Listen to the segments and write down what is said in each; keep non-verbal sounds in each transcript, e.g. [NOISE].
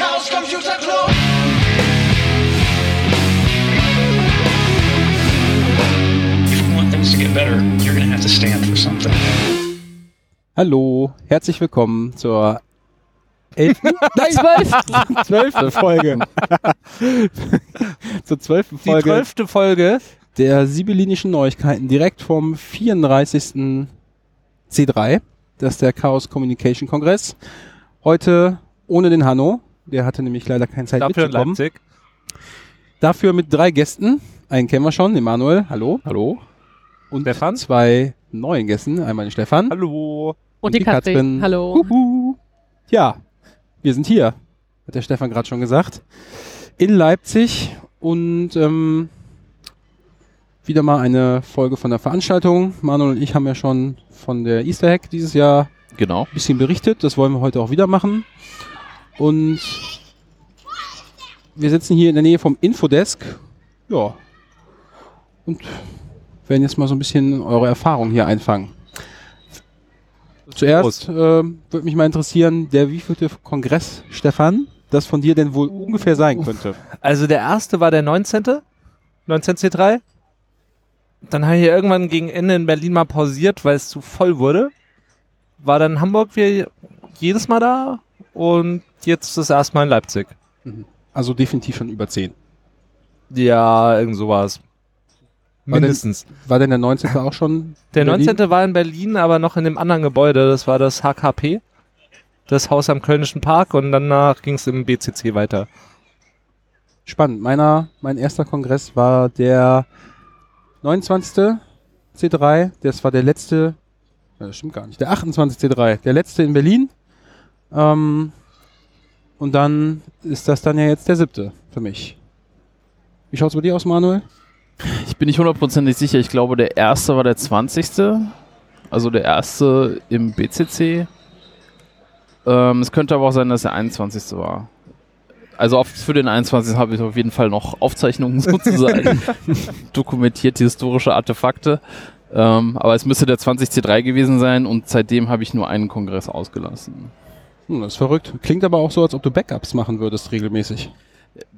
Chaos Computer Club. If you want things to get better, you're going to have to stand for something. Hallo, herzlich willkommen zur elften, [LAUGHS] nein, zwölften, zwölfte Folge. [LAUGHS] zur zwölften Die Folge zwölfte Folge. der Sibyllinischen Neuigkeiten direkt vom 34. C3. Das ist der Chaos Communication Kongress. Heute ohne den Hanno. Der hatte nämlich leider keine Zeit Dafür mitzukommen. Leipzig. Dafür mit drei Gästen. Einen kennen wir schon, den Manuel. Hallo. Hallo. Und Stefan. zwei neuen Gästen. Einmal den Stefan. Hallo. Und die Katrin. Hallo. Huhu. Ja, wir sind hier, hat der Stefan gerade schon gesagt. In Leipzig und ähm, wieder mal eine Folge von der Veranstaltung. Manuel und ich haben ja schon von der Easter Hack dieses Jahr Genau. ein bisschen berichtet. Das wollen wir heute auch wieder machen. Und wir sitzen hier in der Nähe vom Infodesk. Ja. Und werden jetzt mal so ein bisschen eure Erfahrungen hier einfangen. Zuerst äh, würde mich mal interessieren, der wievielte Kongress, Stefan, das von dir denn wohl ungefähr sein könnte. Also der erste war der 19. 19 C3. Dann habe ich irgendwann gegen Ende in Berlin mal pausiert, weil es zu voll wurde. War dann in Hamburg wie jedes Mal da und jetzt das erste Mal in Leipzig. Also definitiv schon über 10. Ja, irgend sowas. War denn- Mindestens. War denn der 19. auch schon? Der in Berlin? 19. war in Berlin, aber noch in dem anderen Gebäude. Das war das HKP. Das Haus am Kölnischen Park und danach ging es im BCC weiter. Spannend. Meiner, mein erster Kongress war der 29. C3. Das war der letzte, das stimmt gar nicht, der 28. C3. Der letzte in Berlin. Ähm, und dann ist das dann ja jetzt der siebte für mich. Wie schaut's bei dir aus, Manuel? Ich bin nicht hundertprozentig sicher. Ich glaube, der erste war der 20. Also der erste im BCC. Ähm, es könnte aber auch sein, dass der 21. war. Also auf, für den 21. habe ich auf jeden Fall noch Aufzeichnungen [LAUGHS] sozusagen. [LAUGHS] Dokumentierte historische Artefakte. Ähm, aber es müsste der 20C3 gewesen sein und seitdem habe ich nur einen Kongress ausgelassen. Hm, das ist verrückt. Klingt aber auch so, als ob du Backups machen würdest regelmäßig.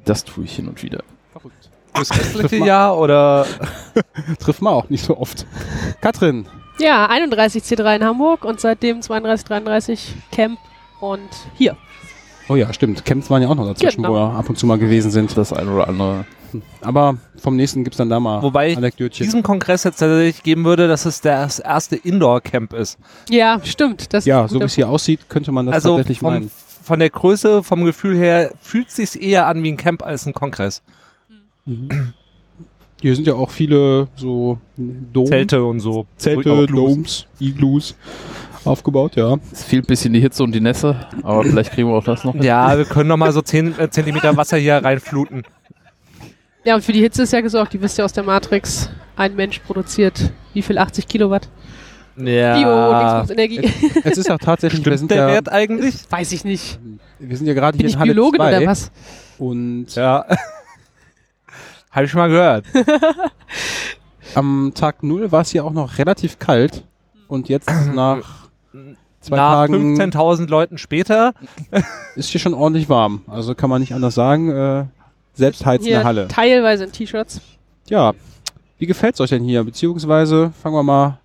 Das tue ich hin und wieder. Verrückt. Das restliche Jahr oder [LAUGHS] Trifft man auch nicht so oft. Katrin, Ja, 31 C3 in Hamburg und seitdem 32, 33 Camp und hier. oh ja, stimmt. Camps waren ja auch noch dazwischen, Genau. wo wir ab und zu mal gewesen sind. Das ein oder andere. Aber vom nächsten gibt's dann da mal Wobei ich diesen Kongress jetzt tatsächlich geben würde, dass es das erste Indoor-Camp ist. Ja, stimmt. Das Ja, so wie es hier aussieht, könnte man das also tatsächlich vom, meinen. von der Größe, vom Gefühl her, fühlt es sich eher an wie ein Camp als ein Kongress. Hier sind ja auch viele so Dom Zelte und so. Zelte. Domes, Igloos aufgebaut, ja. Es fehlt ein bisschen die Hitze und die Nässe, aber vielleicht kriegen wir auch das noch. hin. Ja, wir können noch mal so 10 äh, Zentimeter Wasser hier reinfluten. Ja, und für die Hitze ist ja gesorgt. Die wisst ihr aus der Matrix. Ein Mensch produziert wie viel? 80 Kilowatt? Ja. Bio-Dingsbums-Energie. [LAUGHS] Es ist auch tatsächlich, wir Stimmt sind der ja, Wert eigentlich? Weiß ich nicht. wir sind ja gerade Bin hier ich in Halle Biologin 2 oder was? und Ja. [LAUGHS] Habe ich schon mal gehört. [LAUGHS] am Tag 0 war es hier auch noch relativ kalt und jetzt [CLEARS THROAT] nach zwei Nach Tagen 15.000 Leuten später. ist hier schon ordentlich warm. Also kann man nicht anders sagen. Äh, selbst heizende Hier Halle. teilweise in T-Shirts. Ja, wie gefällt's euch denn hier? Beziehungsweise fangen wir mal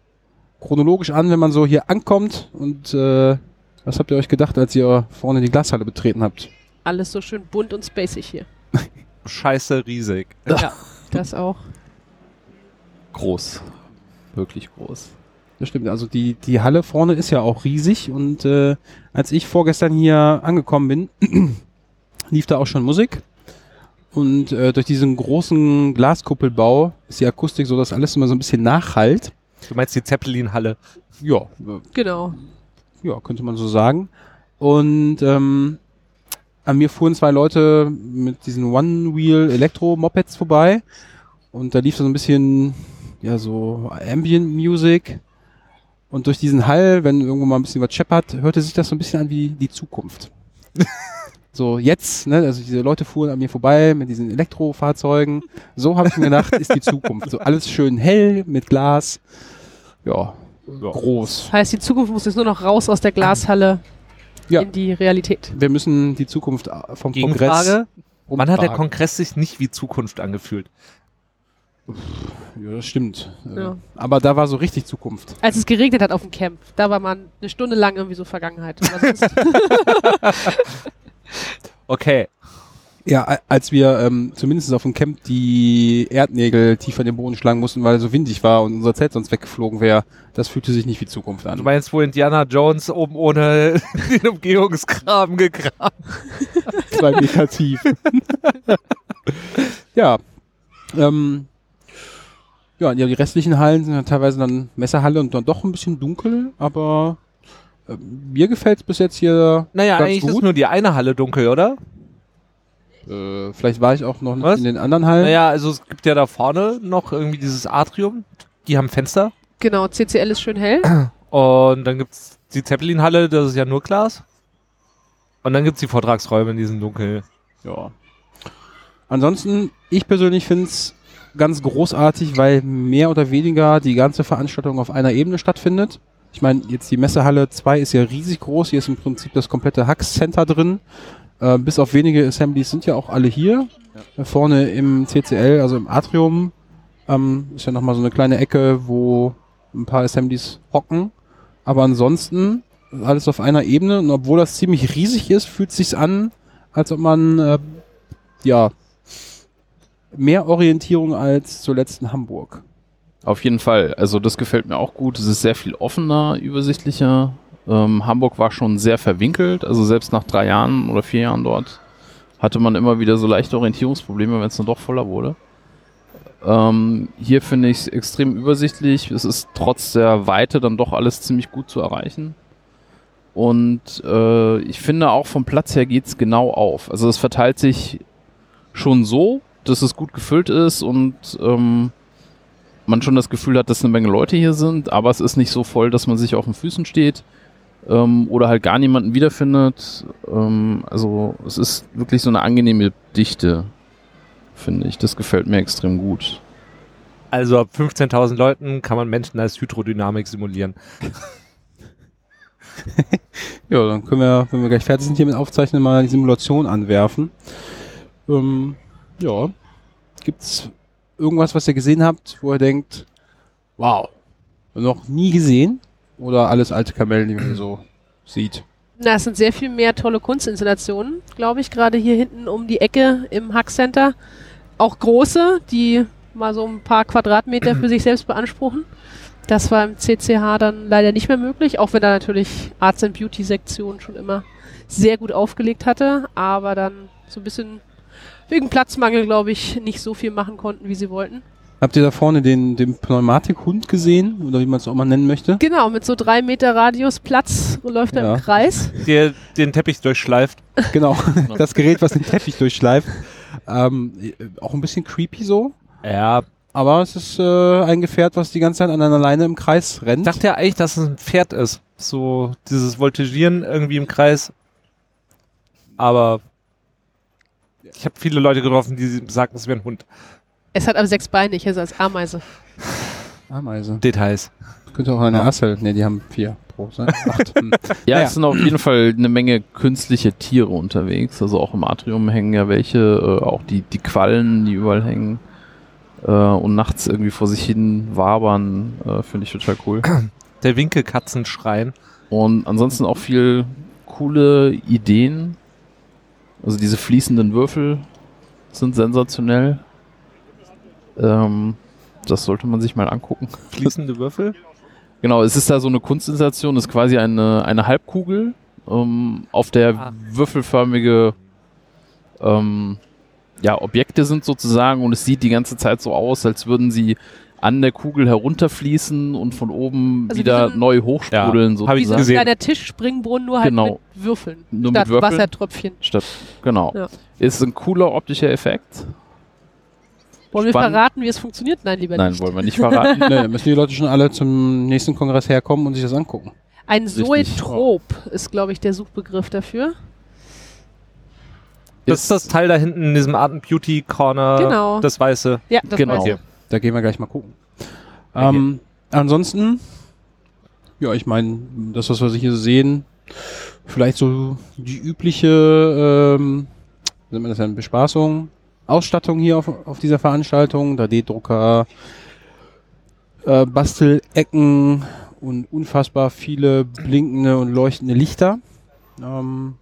chronologisch an, wenn man so hier ankommt und äh, was habt ihr euch gedacht, als ihr vorne die Glashalle betreten habt? Alles so schön bunt und spacig hier. [LAUGHS] Scheiße riesig. Ja, [LAUGHS] das auch. Groß. Wirklich groß. Das stimmt, also die, die Halle vorne ist ja auch riesig und äh, als ich vorgestern hier angekommen bin, [CLEARS THROAT] lief da auch schon Musik. Und äh, durch diesen großen Glaskuppelbau ist die Akustik so, dass alles immer so ein bisschen nachhallt. Du meinst die Zeppelin-Halle. Ja, äh, Genau. ja, könnte man so sagen. Und ähm, an mir fuhren zwei Leute mit diesen One-Wheel-Elektro-Mopeds vorbei. Und da lief so ein bisschen, ja, so Ambient Music. Und durch diesen Hall, wenn irgendwo mal ein bisschen was scheppert, hörte sich das so ein bisschen an wie die Zukunft. [LAUGHS] so jetzt, ne, also diese Leute fuhren an mir vorbei mit diesen Elektrofahrzeugen. So habe ich mir gedacht, ist die Zukunft. So alles schön hell mit Glas. Ja, groß. Das heißt, die Zukunft muss jetzt nur noch raus aus der Glashalle Ja. in die Realität. Wir müssen die Zukunft vom Kongress Gegenfrage. Wann hat der. Kongress sich nicht wie Zukunft angefühlt? Ja, das stimmt. Äh, Ja. Aber da war so richtig Zukunft. Als es geregnet hat auf dem Camp, da war man eine Stunde lang irgendwie so Vergangenheit. [LAUGHS] Okay. Ja, als wir ähm, zumindest auf dem Camp die Erdnägel tiefer in den Boden schlagen mussten, weil es so windig war und unser Zelt sonst weggeflogen wäre, das fühlte sich nicht wie Zukunft Du an. meinst, wo Indiana Jones oben ohne [LAUGHS] den Umgehungsgraben gegraben Zwei Meter tief. [LAUGHS] ja. Ähm, ja, ja, die restlichen Hallen sind ja teilweise dann Messerhalle und dann doch ein bisschen dunkel, aber mir gefällt es bis jetzt hier Naja, ganz eigentlich ist gut. nur die eine Halle dunkel, oder? Äh, vielleicht war ich auch noch nicht Was? in den anderen Hallen. Naja, also es gibt ja da vorne noch irgendwie dieses Atrium. Die haben Fenster. genau, CCL ist schön hell. [CLEARS THROAT] Und dann gibt's die Zeppelin-Halle, das ist ja nur Glas. Und dann gibt's die Vortragsräume in diesem Dunkel. Ja. Ansonsten, ich persönlich finde es ganz großartig, weil mehr oder weniger die ganze Veranstaltung auf einer Ebene stattfindet. Ich meine, jetzt die Messehalle 2 ist ja riesig groß. Hier ist im Prinzip das komplette Hux Center drin. Äh, bis auf wenige Assemblies sind ja auch alle hier. Äh, Vorne im CCL, also im Atrium, ähm, ist ja nochmal so eine kleine Ecke, wo ein paar Assemblies hocken. Aber ansonsten alles auf einer Ebene. Und obwohl das ziemlich riesig ist, fühlt es sich an, als ob man äh, ja mehr Orientierung als zuletzt in Hamburg. Auf jeden Fall. Also das gefällt mir auch gut. Es ist sehr viel offener, übersichtlicher. Ähm, Hamburg war schon sehr verwinkelt. Also selbst nach drei Jahren oder vier Jahren dort hatte man immer wieder so leichte Orientierungsprobleme, wenn es dann doch voller wurde. Ähm, hier finde ich es extrem übersichtlich. Es ist trotz der Weite dann doch alles ziemlich gut zu erreichen. Und äh, ich finde auch vom Platz her geht's genau auf. Also es verteilt sich schon so, dass es gut gefüllt ist und ähm, man schon das Gefühl hat, dass eine Menge Leute hier sind, aber es ist nicht so voll, dass man sich auf den Füßen steht ähm, oder halt gar niemanden wiederfindet. Ähm, also es ist wirklich so eine angenehme Dichte, finde ich. Das gefällt mir extrem gut. Also ab 15.000 Leuten kann man Menschen als Hydrodynamik simulieren. [LAUGHS] Ja, dann können wir, wenn wir gleich fertig sind hier mit Aufzeichnen, mal die Simulation anwerfen. Ähm, ja. Gibt's irgendwas, was ihr gesehen habt, wo ihr denkt, wow, noch nie gesehen? Oder alles alte Kamellen, die man so sieht? Na, es sind sehr viel mehr tolle Kunstinstallationen, glaube ich, gerade hier hinten um die Ecke im Hack Center. Auch große, die mal so ein paar Quadratmeter für sich selbst beanspruchen. Das war im CCH dann leider nicht mehr möglich, auch wenn da natürlich Arts and Beauty Sektion schon immer sehr gut aufgelegt hatte, aber dann so ein bisschen wegen Platzmangel, glaube ich, nicht so viel machen konnten, wie sie wollten. Habt ihr da vorne den, den Pneumatikhund gesehen? Oder wie man es auch mal nennen möchte? Genau, mit so drei Meter Radius Platz läuft er Ja. im Kreis. Der den Teppich durchschleift. Genau, [LAUGHS] das Gerät, was den Teppich durchschleift. Ähm, auch ein bisschen creepy so. Ja, Aber es ist äh, ein Gefährt, was die ganze Zeit an einer Leine im Kreis rennt. ich dachte ja eigentlich, dass es ein Pferd ist. So dieses Voltigieren irgendwie im Kreis. Aber ich habe viele Leute getroffen, die sagten, es wäre ein Hund. Es hat aber sechs Beine, ich hätte es als Ameise. Ameise. Details. Könnte auch eine Assel. Ne, die haben vier pro. [LAUGHS] Acht. Ja, Naja. es sind auf jeden Fall eine Menge künstliche Tiere unterwegs. Also auch im Atrium hängen ja welche, äh, auch die, die Quallen, die überall hängen äh, und nachts irgendwie vor sich hin wabern, äh, finde ich total cool. Der Winkelkatzenschrein. Und ansonsten auch viel coole Ideen. Also diese fließenden Würfel sind sensationell. Ähm, das sollte man sich mal angucken. Fließende Würfel. Genau, es ist da so eine Kunstinstallation, das ist quasi eine, eine Halbkugel, ähm, auf der Ah. würfelförmige ähm, ja, Objekte sind sozusagen und es sieht die ganze Zeit so aus, als würden sie an der Kugel herunterfließen und von oben Also wie wieder ein- neu hochsprudeln Ja, hab ich so gesehen. kleiner Tischspringbrunnen, nur halt Genau. mit Würfeln. Nur statt mit Würfeln. Wassertröpfchen. Statt, genau. Ja. Ist ein cooler optischer Effekt. Wollen wir Spannend. verraten, wie es funktioniert? Nein, lieber Nein, nicht. wollen wir nicht [LAUGHS] verraten. ne, da müssen die Leute schon alle zum nächsten Kongress herkommen und sich das angucken. Ein. Zoetrop ist, glaube ich, der Suchbegriff dafür. Das ist das Teil da hinten in diesem Art and Beauty Corner. Genau. Das weiße. Ja, das Genau. weiß ich. Da gehen wir gleich mal gucken. Okay. Ähm, ansonsten, ja, ich meine, das, was wir hier sehen, vielleicht so die übliche, ähm, nennt man das denn, Bespaßung, Ausstattung hier auf, auf dieser Veranstaltung, 3D-Drucker, äh, Bastelecken und unfassbar viele blinkende und leuchtende Lichter. Ähm,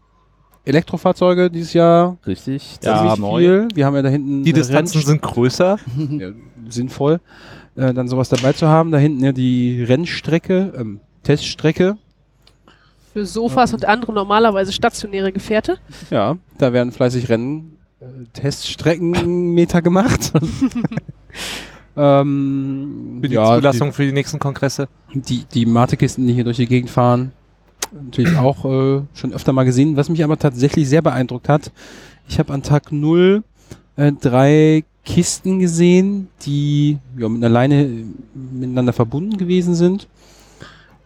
Elektrofahrzeuge dieses Jahr Richtig. ziemlich viel. Wir haben ja da hinten Die Distanzen Rennst- sind größer. [LAUGHS] [LAUGHS] ja, sinnvoll, äh, dann sowas dabei zu haben. Da hinten ja die Rennstrecke, ähm, Teststrecke. Für Sofas und andere normalerweise stationäre Gefährte. Ja, da werden fleißig Rennen, äh, Teststreckenmeter gemacht. [LAUGHS] [LAUGHS] ähm, Für die ja, Zulassung für die nächsten Kongresse. Die, die, die Mate-Kisten, die hier durch die Gegend fahren, natürlich [CLEARS THROAT] auch äh, schon öfter mal gesehen. Was mich aber tatsächlich sehr beeindruckt hat, ich habe an Tag null äh, drei Kisten gesehen, die ja, mit einer Leine äh, miteinander verbunden gewesen sind.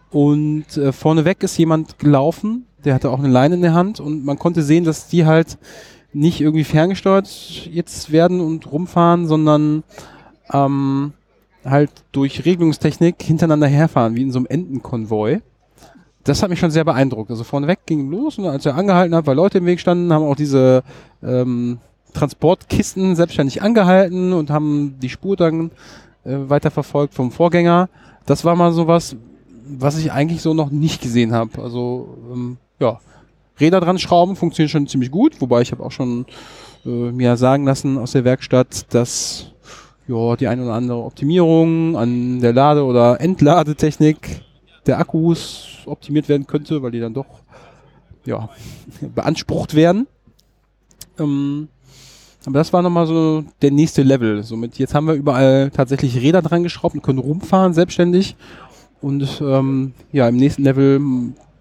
Und äh, vorneweg ist jemand gelaufen, der hatte auch eine Leine in der Hand und man konnte sehen, dass die halt nicht irgendwie ferngesteuert jetzt werden und rumfahren, sondern ähm, halt durch Regelungstechnik hintereinander herfahren, wie in so einem Entenkonvoi. Das hat mich schon sehr beeindruckt. Also vorneweg ging los und als er angehalten hat, weil Leute im Weg standen, haben auch diese ähm, Transportkisten selbstständig angehalten und haben die Spur dann äh, weiterverfolgt vom Vorgänger. Das war mal sowas, was ich eigentlich so noch nicht gesehen habe. Also ähm, ja, Räder dran schrauben funktioniert schon ziemlich gut, wobei ich habe auch schon äh, mir sagen lassen aus der Werkstatt, dass ja, die eine oder andere Optimierung an der Lade- oder Entladetechnik der Akkus optimiert werden könnte, weil die dann doch ja, [LAUGHS] beansprucht werden. Ähm, aber das war nochmal so der nächste Level. Somit jetzt haben wir überall tatsächlich Räder dran geschraubt und können rumfahren selbstständig. Und ähm, ja, im nächsten Level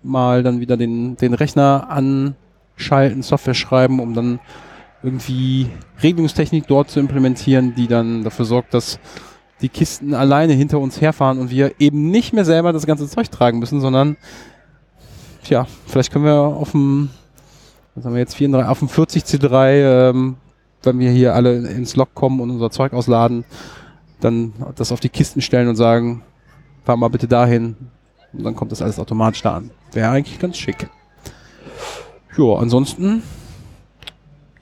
mal dann wieder den, den Rechner anschalten, Software schreiben, um dann irgendwie Regelungstechnik dort zu implementieren, die dann dafür sorgt, dass die Kisten alleine hinter uns herfahren und wir eben nicht mehr selber das ganze Zeug tragen müssen, sondern tja, vielleicht können wir auf dem, was haben wir jetzt, 34, auf dem 40C3, ähm, wenn wir hier alle ins Log kommen und unser Zeug ausladen, dann das auf die Kisten stellen und sagen, fahr mal bitte dahin und dann kommt das alles automatisch da an. Wäre eigentlich ganz schick. Ja, ansonsten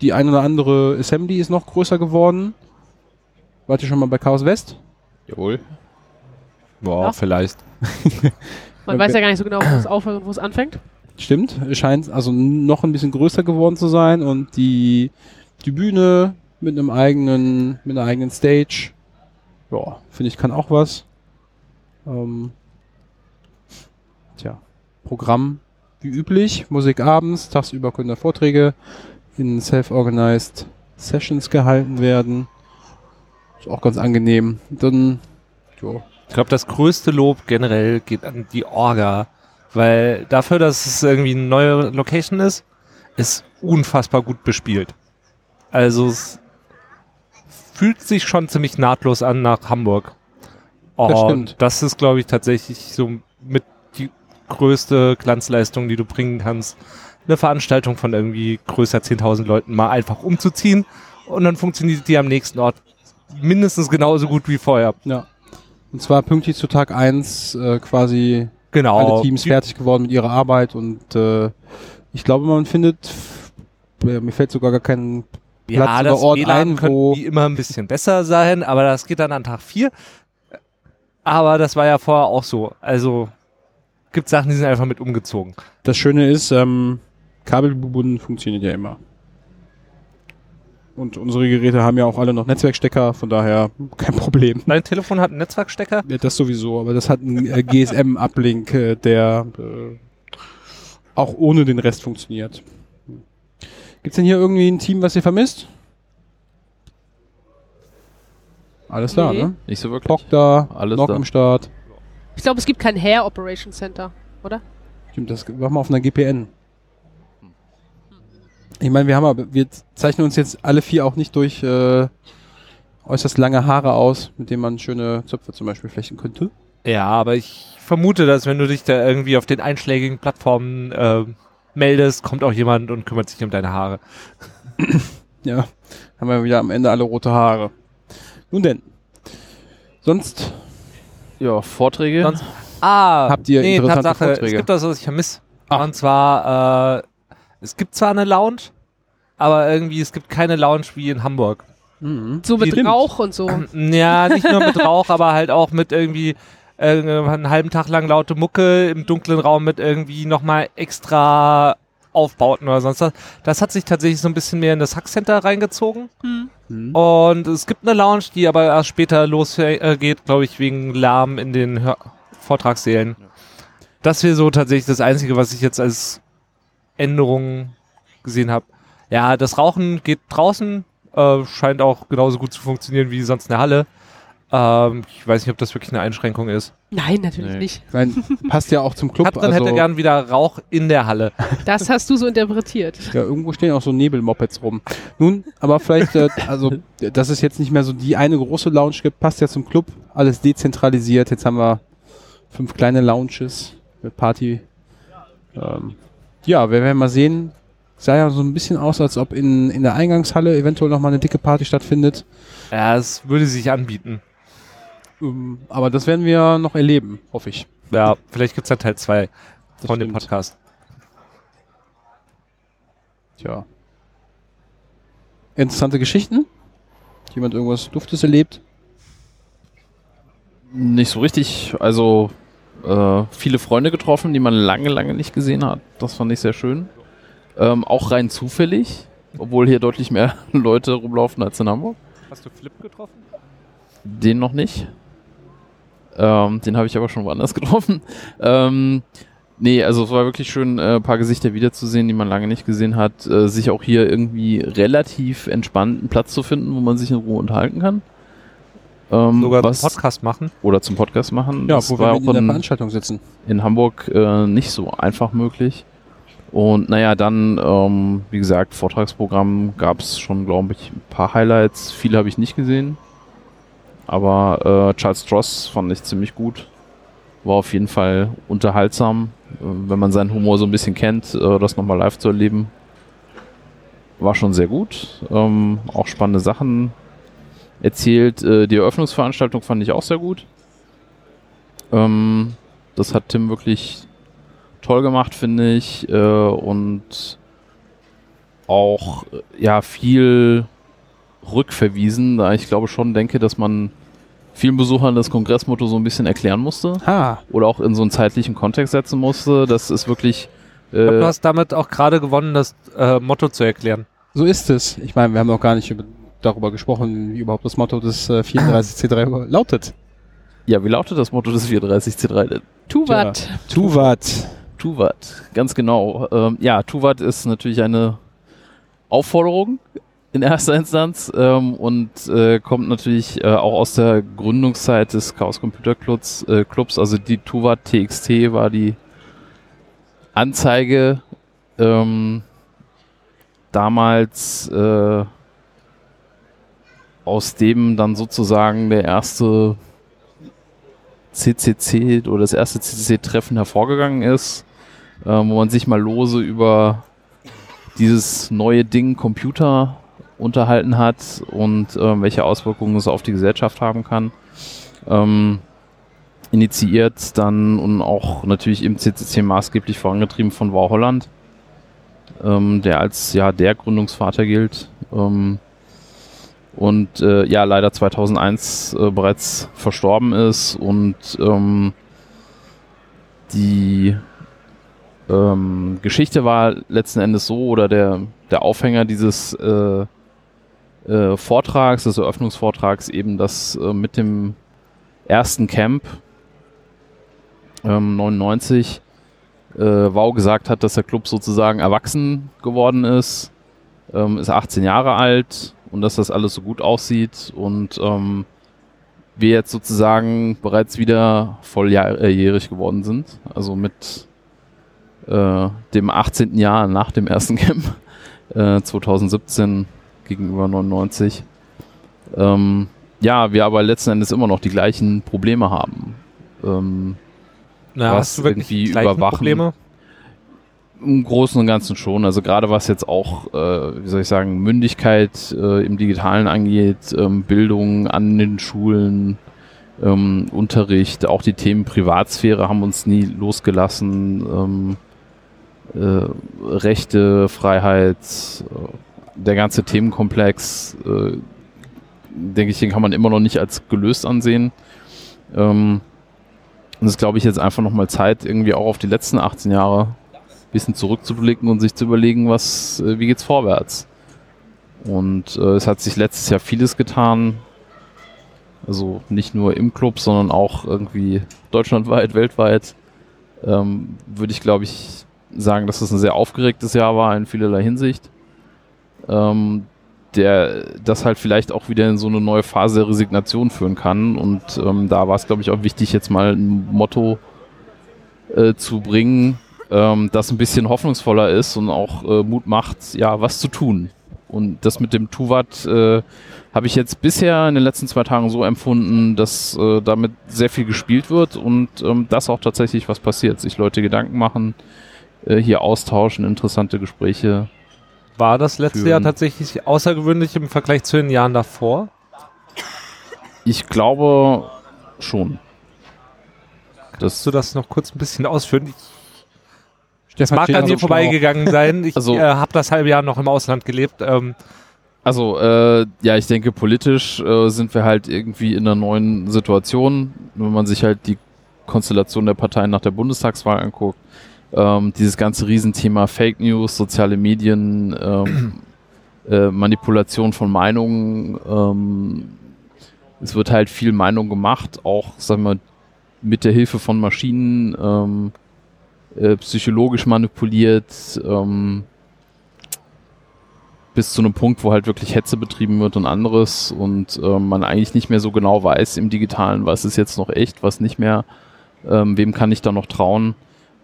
die ein oder andere Assembly ist noch größer geworden. Wart ihr schon mal bei Chaos West? Jawohl. Boah, Ja. vielleicht. [LAUGHS] Man Okay. weiß ja gar nicht so genau, wo es aufhört und wo es anfängt. Stimmt, es scheint also noch ein bisschen größer geworden zu sein und die, die Bühne mit einem eigenen, mit einer eigenen Stage, ja, finde ich kann auch was. Ähm, tja, Programm wie üblich, Musik abends, tagsüber können da Vorträge in self-organized Sessions gehalten werden. Ist auch ganz angenehm. Dann, ja, Ich glaube, das größte Lob generell geht an die Orga, weil dafür, dass es irgendwie eine neue Location ist, ist unfassbar gut bespielt. Also es fühlt sich schon ziemlich nahtlos an nach Hamburg. Das Und stimmt. das ist, glaube ich, tatsächlich so mit die größte Glanzleistung, die du bringen kannst, eine Veranstaltung von irgendwie größer 10.000 Leuten mal einfach umzuziehen und dann funktioniert die am nächsten Ort mindestens genauso gut wie vorher. ja. Und zwar pünktlich zu Tag 1 äh, quasi Genau. alle Teams Die- fertig geworden mit ihrer Arbeit und äh, ich glaube, man findet, mir fällt sogar gar kein Ja, Platz das Ort WLAN ein, wo- die immer ein bisschen besser sein, aber das geht dann an Tag 4. Aber das war ja vorher auch so. Also gibt Sachen, die sind einfach mit umgezogen. Das Schöne ist, ähm, kabelgebunden funktioniert ja immer. Und unsere Geräte haben ja auch alle noch Netzwerkstecker, von daher [LAUGHS] kein Problem. Dein Telefon hat einen Netzwerkstecker? Ja, das sowieso, aber das hat einen äh, GSM-Uplink, äh, der äh, auch ohne den Rest funktioniert. Gibt's denn hier irgendwie ein Team, was ihr vermisst? Alles da, Nee. ne? Nicht so wirklich. Bock da, Alles noch da. am Start. Ich glaube, es gibt kein Hair Operation Center, oder? Stimmt, das machen wir auf einer GPN. Ich meine, wir haben aber, wir zeichnen uns jetzt alle vier auch nicht durch äh, äußerst lange Haare aus, mit denen man schöne Zöpfe zum Beispiel flechten könnte. Ja, aber ich vermute, dass wenn du dich da irgendwie auf den einschlägigen Plattformen äh, meldest, kommt auch jemand und kümmert sich um deine Haare. Ja, haben wir wieder am Ende alle rote Haare. Nun denn. Sonst Ja, Vorträge. Sonst- Ah, Habt ihr nee, interessante Tatsache, Vorträge? es gibt das, was ich vermisse. Ach. Und zwar, äh, es gibt zwar eine Lounge, aber irgendwie, es gibt keine Lounge wie in Hamburg. Mhm. So mit. Rauch und so. Ja, nicht nur mit [LAUGHS] Rauch, aber halt auch mit irgendwie äh, einen halben Tag lang laute Mucke im dunklen Raum mit irgendwie nochmal extra Aufbauten oder sonst was. Das hat sich tatsächlich so ein bisschen mehr in das Hackcenter reingezogen. Mhm. Und es gibt eine Lounge, die aber erst später losgeht, geht, glaube ich, wegen Lärm in den Hör Vortragssälen. Das wäre so tatsächlich das Einzige, was ich jetzt als Änderung gesehen habe. Ja, das Rauchen geht draußen, äh, scheint auch genauso gut zu funktionieren wie sonst in der Halle. Ähm, ich weiß nicht, ob das wirklich eine Einschränkung ist. Nein, natürlich Nee. nicht. Ich mein, passt ja auch zum Club. Katrin also, hätte gern wieder Rauch in der Halle. Das hast du so interpretiert. Ja, irgendwo stehen auch so Nebelmopeds rum. Nun, aber vielleicht, äh, also, dass es jetzt nicht mehr so die eine große Lounge gibt, passt ja zum Club. Alles dezentralisiert. Jetzt haben wir fünf kleine Lounges mit Party. Ähm, ja, wir werden mal sehen. Sah ja so ein bisschen aus, als ob in, in der Eingangshalle eventuell nochmal eine dicke Party stattfindet. Ja, es würde sich anbieten. Ähm, aber das werden wir noch erleben, hoffe ich. Ja, vielleicht gibt es ja Teil 2 Das von dem. Podcast. Tja. Interessante Geschichten? Jemand irgendwas Duftes erlebt? Nicht so richtig. Also äh, viele Freunde getroffen, die man lange, lange nicht gesehen hat. Das fand ich sehr schön. Ähm, auch rein zufällig, obwohl hier deutlich mehr [LAUGHS] Leute rumlaufen als in Hamburg. Hast du Flip getroffen? Den noch nicht. Ähm, den habe ich aber schon woanders [LAUGHS] getroffen. Ähm, nee, also es war wirklich schön, äh, ein paar Gesichter wiederzusehen, die man lange nicht gesehen hat. Äh, sich auch hier irgendwie relativ entspannten Platz zu finden, wo man sich in Ruhe unterhalten kann. Ähm, Sogar was, einen Podcast machen. oder zum Podcast machen. Ja, das wo war wir auch in der in, Veranstaltung sitzen. in Hamburg äh, nicht so einfach möglich. Und naja, dann, ähm, wie gesagt, Vortragsprogramm gab es schon, glaube ich, ein paar Highlights. Viele habe ich nicht gesehen. Aber äh, Charles Stross fand ich ziemlich gut. War auf jeden Fall unterhaltsam, äh, wenn man seinen Humor so ein bisschen kennt, äh, das nochmal live zu erleben. War schon sehr gut. Ähm, auch spannende Sachen erzählt. Äh, die Eröffnungsveranstaltung fand ich auch sehr gut. Ähm, das hat Tim wirklich toll gemacht, finde ich. Äh, und auch äh, ja viel rückverwiesen, da ich glaube schon denke, dass man vielen Besuchern das Kongressmotto so ein bisschen erklären musste Ha, oder auch in so einen zeitlichen Kontext setzen musste. Das ist wirklich glaub, äh, du hast damit auch gerade gewonnen, das äh, Motto zu erklären. so ist es. Ich meine, wir haben noch gar nicht über, darüber gesprochen, wie überhaupt das Motto des äh, 34C3 [LAUGHS] lautet. ja, wie lautet das Motto des 34C3 denn? Tuvat. Tuvat. Tuvat, ganz genau. Ähm, ja, Tuvat ist natürlich eine Aufforderung in erster Instanz ähm, und äh, kommt natürlich äh, auch aus der Gründungszeit des Chaos Computer Clubs. Äh, Clubs. Also die Tuvat TXT war die Anzeige ähm, damals äh, aus dem dann sozusagen der erste CCC oder das erste CCC-Treffen hervorgegangen ist, ähm, wo man sich mal lose über dieses neue Ding Computer unterhalten hat und ähm, welche Auswirkungen es auf die Gesellschaft haben kann. Ähm, initiiert dann und auch natürlich im CCC maßgeblich vorangetrieben von Wow Holland, ähm, der als ja der Gründungsvater gilt. Ähm, und äh, ja leider 2001 äh, bereits verstorben ist und ähm, die ähm, Geschichte war letzten Endes so oder der, der Aufhänger dieses äh, äh, Vortrags, des Eröffnungsvortrags eben, dass äh, mit dem ersten Camp ähm, 99 äh, Wow gesagt hat, dass der Club sozusagen erwachsen geworden ist, ähm, ist 18 Jahre alt und dass das alles so gut aussieht und ähm, wir jetzt sozusagen bereits wieder volljährig geworden sind. Also mit äh, dem 18. Jahr nach dem ersten Camp [LAUGHS] äh, 2017 gegenüber 99. Ähm, ja, wir aber letzten Endes immer noch die gleichen Probleme haben. Ähm, Na, Was hast du wirklich irgendwie überwachen. Probleme? Im Großen und Ganzen schon. Also gerade was jetzt auch, äh, wie soll ich sagen, Mündigkeit äh, im Digitalen angeht, ähm, Bildung an den Schulen, ähm, Unterricht, auch die Themen Privatsphäre haben uns nie losgelassen. Ähm, äh, Rechte, Freiheit, äh, der ganze Themenkomplex, äh, denke ich, den kann man immer noch nicht als gelöst ansehen. Ähm, und es ist, glaube ich, jetzt einfach nochmal Zeit, irgendwie auch auf die letzten 18 Jahre ein bisschen zurückzublicken und sich zu überlegen, was, äh, wie geht's vorwärts. Und äh, es hat sich letztes Jahr vieles getan. Also nicht nur im Club, sondern auch irgendwie deutschlandweit, weltweit. Ähm, Würde ich, glaube ich, sagen, dass es ein sehr aufgeregtes Jahr war in vielerlei Hinsicht. Ähm, der das halt vielleicht auch wieder in so eine neue Phase der Resignation führen kann. Und ähm, da war es, glaube ich, auch wichtig, jetzt mal ein Motto äh, zu bringen, ähm, das ein bisschen hoffnungsvoller ist und auch äh, Mut macht, ja, was zu tun. Und das mit dem Tuvat äh, habe ich jetzt bisher in den letzten zwei Tagen so empfunden, dass äh, damit sehr viel gespielt wird und ähm, dass auch tatsächlich was passiert. Sich Leute Gedanken machen, äh, hier austauschen, interessante Gespräche War das letzte. Jahr tatsächlich außergewöhnlich im Vergleich zu den Jahren davor? Ich glaube schon. Das, Kannst du das noch kurz ein bisschen ausführen? Stefan mag an mir vorbeigegangen sein. Ich Also- äh, habe das halbe Jahr noch im Ausland gelebt. Ähm, also, äh, ja, ich denke, politisch äh, sind wir halt irgendwie in einer neuen Situation. Wenn man sich halt die Konstellation der Parteien nach der Bundestagswahl anguckt, ähm, dieses ganze Riesenthema Fake News, soziale Medien, ähm, [CLEARS THROAT] äh, Manipulation von Meinungen. Ähm, es wird halt viel Meinung gemacht, auch, sagen wir, mit der Hilfe von Maschinen, ähm, äh, psychologisch manipuliert, ähm, bis zu einem Punkt, wo halt wirklich Hetze betrieben wird und anderes und ähm, man eigentlich nicht mehr so genau weiß im Digitalen, was ist jetzt noch echt, was nicht mehr, ähm, wem kann ich da noch trauen.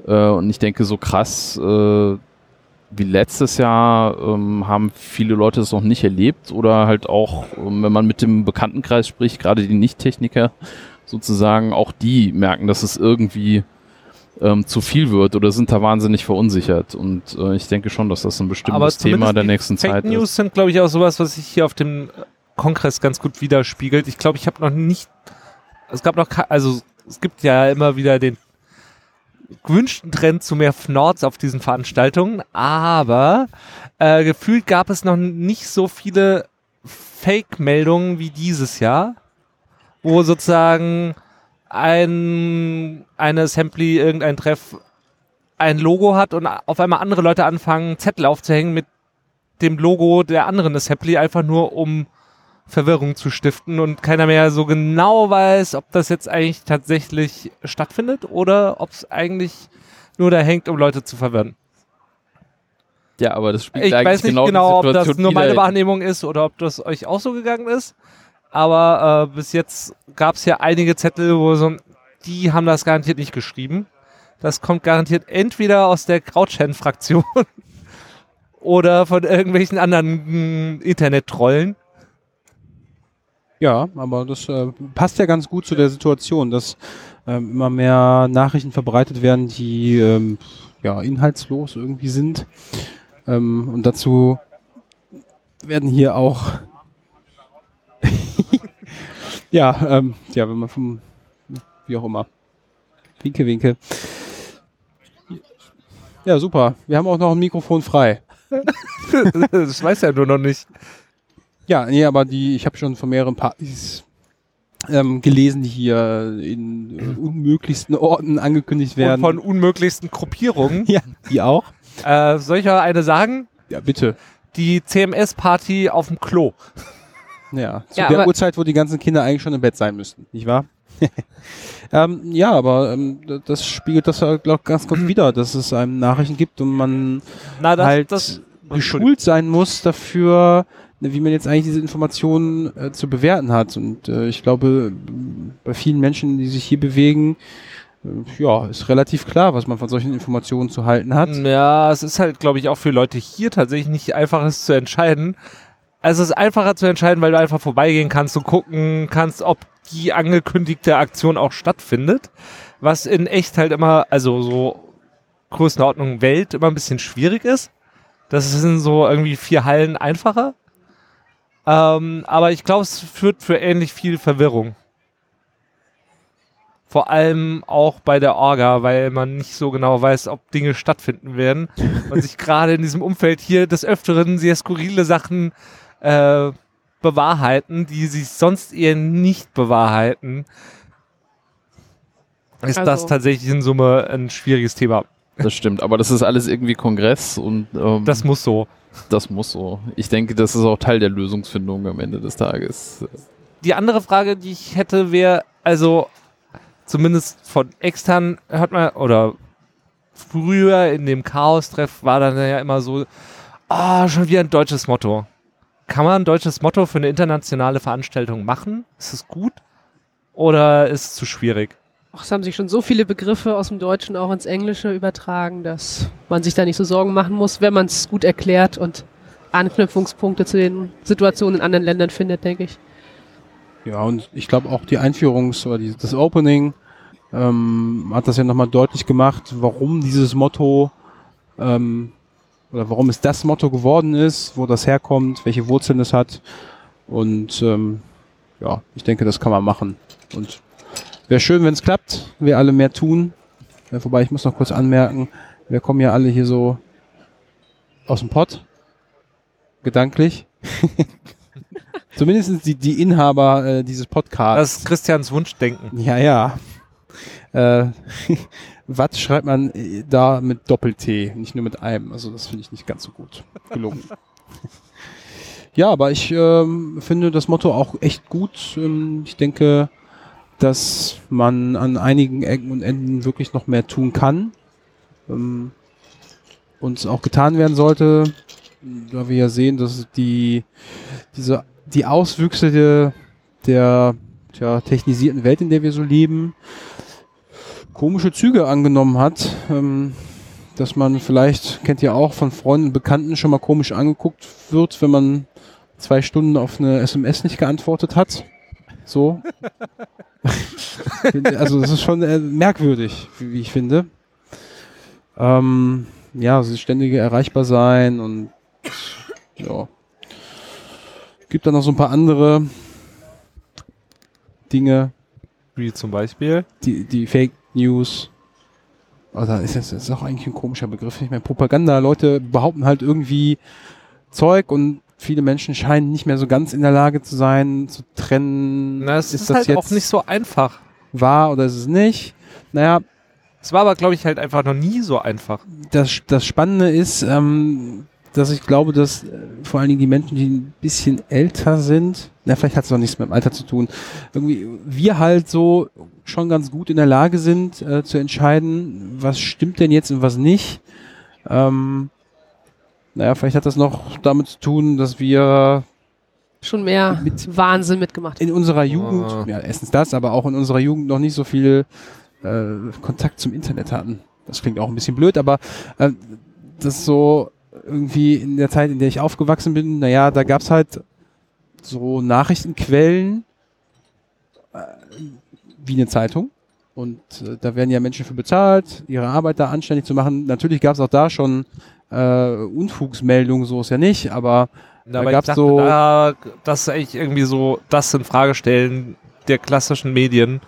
Äh, und ich denke, so krass äh, wie letztes Jahr ähm, haben viele Leute es noch nicht erlebt oder halt auch, ähm, wenn man mit dem Bekanntenkreis spricht, gerade die Nicht-Techniker sozusagen, auch die merken, dass es irgendwie ähm, zu viel wird oder sind da wahnsinnig verunsichert. Und äh, ich denke schon, dass das ein bestimmtes Thema der nächsten Fake Zeit News ist. sind, glaube ich, auch sowas, was sich hier auf dem Kongress ganz gut widerspiegelt. Ich glaube, ich habe noch nicht, es gab noch, also es gibt ja immer wieder den gewünschten Trend zu mehr Fnords auf diesen Veranstaltungen, aber äh, gefühlt gab es noch nicht so viele Fake-Meldungen wie dieses Jahr, wo sozusagen ein, eine Assembly, irgendein Treff ein Logo hat und auf einmal andere Leute anfangen, Zettel aufzuhängen mit dem Logo der anderen Assembly, einfach nur um Verwirrung zu stiften und keiner mehr so genau weiß, ob das jetzt eigentlich tatsächlich stattfindet oder ob es eigentlich nur da hängt, um Leute zu verwirren. Ja, aber das spiegelt Ich eigentlich weiß nicht genau, genau, ob das nur meine. Wahrnehmung ist oder ob das euch auch so gegangen ist. Aber äh, bis jetzt gab es ja einige Zettel, wo so, die haben das garantiert nicht geschrieben. Das kommt garantiert entweder aus der Krautschen-Fraktion [LAUGHS] oder von irgendwelchen anderen mh, Internet-Trollen. Ja, aber das äh, passt ja ganz gut zu der Situation, dass ähm, immer mehr Nachrichten verbreitet werden, die ähm, ja inhaltslos irgendwie sind. Ähm, und dazu werden hier auch [LAUGHS] ja, ähm, ja, wenn man vom wie auch immer. Winke, winke. Ja, super. Wir haben auch noch ein Mikrofon frei. [LAUGHS] das weiß er nur noch nicht. Ja, nee, aber die, ich habe schon von mehreren Partys ähm, gelesen, die hier in äh, unmöglichsten Orten angekündigt Und werden. von unmöglichsten Gruppierungen. [LAUGHS] ja, die auch? äh, soll ich mal eine sagen? Ja, bitte. Die CMS-Party auf dem Klo. [LAUGHS] Ja, zu Ja, der Uhrzeit, wo die ganzen Kinder eigentlich schon im Bett sein müssten, nicht wahr? [LAUGHS] ähm, ja, aber ähm, das spiegelt das ja glaub, ganz gut wider, dass es einem Nachrichten gibt und man Na, das, halt das geschult sein muss dafür, wie man jetzt eigentlich diese Informationen äh, zu bewerten hat. Und äh, ich glaube, bei vielen Menschen, die sich hier bewegen, äh, ja, ist relativ klar, was man von solchen Informationen zu halten hat. Ja, es ist halt, glaube ich, auch für Leute hier tatsächlich nicht einfach, es zu entscheiden. Also es ist einfacher zu entscheiden, weil du einfach vorbeigehen kannst und gucken kannst, ob die angekündigte Aktion auch stattfindet. Was in echt halt immer, also so Größenordnung Welt immer ein bisschen schwierig ist. Das sind so irgendwie vier Hallen einfacher. Ähm, aber ich glaube, es führt für ähnlich viel Verwirrung. Vor allem auch bei der Orga, weil man nicht so genau weiß, ob Dinge stattfinden werden. Und sich [LAUGHS] gerade in diesem Umfeld hier des Öfteren sehr skurrile Sachen äh, bewahrheiten, die sich sonst eher nicht bewahrheiten. Ist das Also- tatsächlich in Summe ein schwieriges Thema. Das stimmt, aber das ist alles irgendwie Kongress und ähm, Das muss so. das muss so. Ich denke, das ist auch Teil der Lösungsfindung am Ende des Tages. Die andere Frage, die ich hätte, wäre, also zumindest von extern hört man, oder früher in dem Chaos-Treff war dann ja immer so, ah, schon wieder ein deutsches Motto. Kann man ein deutsches Motto für eine internationale Veranstaltung machen? Ist es gut? Oder ist es zu schwierig? Ach, es haben sich schon so viele Begriffe aus dem Deutschen auch ins Englische übertragen, dass man sich da nicht so Sorgen machen muss, wenn man es gut erklärt und Anknüpfungspunkte zu den Situationen in anderen Ländern findet, denke ich. Ja, und ich glaube auch die Einführungs- oder die, das Opening ähm, hat das ja nochmal deutlich gemacht, warum dieses Motto ähm, oder warum es das Motto geworden ist, wo das herkommt, welche Wurzeln es hat. Und ähm, ja, ich denke, das kann man machen. Und wäre schön, wenn es klappt, wir alle mehr tun. Ja, wobei ich muss noch kurz anmerken, wir kommen ja alle hier so aus dem Pott, gedanklich. [LAUGHS] Zumindest die, die Inhaber äh, dieses Podcasts. Das ist Christians Wunschdenken. Ja, ja. Äh, [LAUGHS] Watt schreibt man äh, da mit Doppel-T, nicht nur mit einem. Also das finde ich nicht ganz so gut gelungen. [LAUGHS] ja, aber ich ähm, finde das Motto auch echt gut. Ähm, ich denke, dass man an einigen Ecken und Enden wirklich noch mehr tun kann. Ähm, und es auch getan werden sollte, da wir ja sehen, dass die, diese, die Auswüchse der, der tja, technisierten Welt, in der wir so leben, komische Züge angenommen hat, ähm, dass man vielleicht, kennt ihr auch, von Freunden und Bekannten schon mal komisch angeguckt wird, wenn man zwei Stunden auf eine SMS nicht geantwortet hat. So. [LAUGHS] also das ist schon äh, merkwürdig, wie, wie ich finde. Ähm, ja, also das ständige erreichbar sein und ja. Gibt dann noch so ein paar andere Dinge, Wie zum Beispiel. die, die Fake News. Also ist das ist auch eigentlich ein komischer Begriff. Ich meine, Propaganda, Leute behaupten halt irgendwie Zeug und viele Menschen scheinen nicht mehr so ganz in der Lage zu sein, zu trennen. Na, es ist, halt auch nicht so einfach. wahr oder ist es nicht? Naja, Es war aber, glaube ich, halt einfach noch nie so einfach. das, das Spannende ist, ähm, dass ich glaube, dass äh, vor allen Dingen die Menschen, die ein bisschen älter sind, na, vielleicht hat es noch nichts mit dem Alter zu tun, irgendwie wir halt so schon ganz gut in der Lage sind, äh, zu entscheiden, was stimmt denn jetzt und was nicht. Ähm, naja, vielleicht hat das noch damit zu tun, dass wir Schon mehr Mit- Wahnsinn mitgemacht. in unserer Jugend, Ah. ja, erstens das, aber auch in unserer Jugend noch nicht so viel äh, Kontakt zum Internet hatten. Das klingt auch ein bisschen blöd, aber äh, das ist so irgendwie in der Zeit, in der ich aufgewachsen bin, naja, da gab's halt so Nachrichtenquellen äh, wie eine Zeitung. Und äh, da werden ja Menschen für bezahlt, ihre Arbeit da anständig zu machen. Natürlich gab's auch da schon äh, Unfugsmeldungen, so ist ja nicht, aber Da Aber gab's ich dachte, so- da, das ist eigentlich irgendwie so das in Frage stellen der klassischen Medien,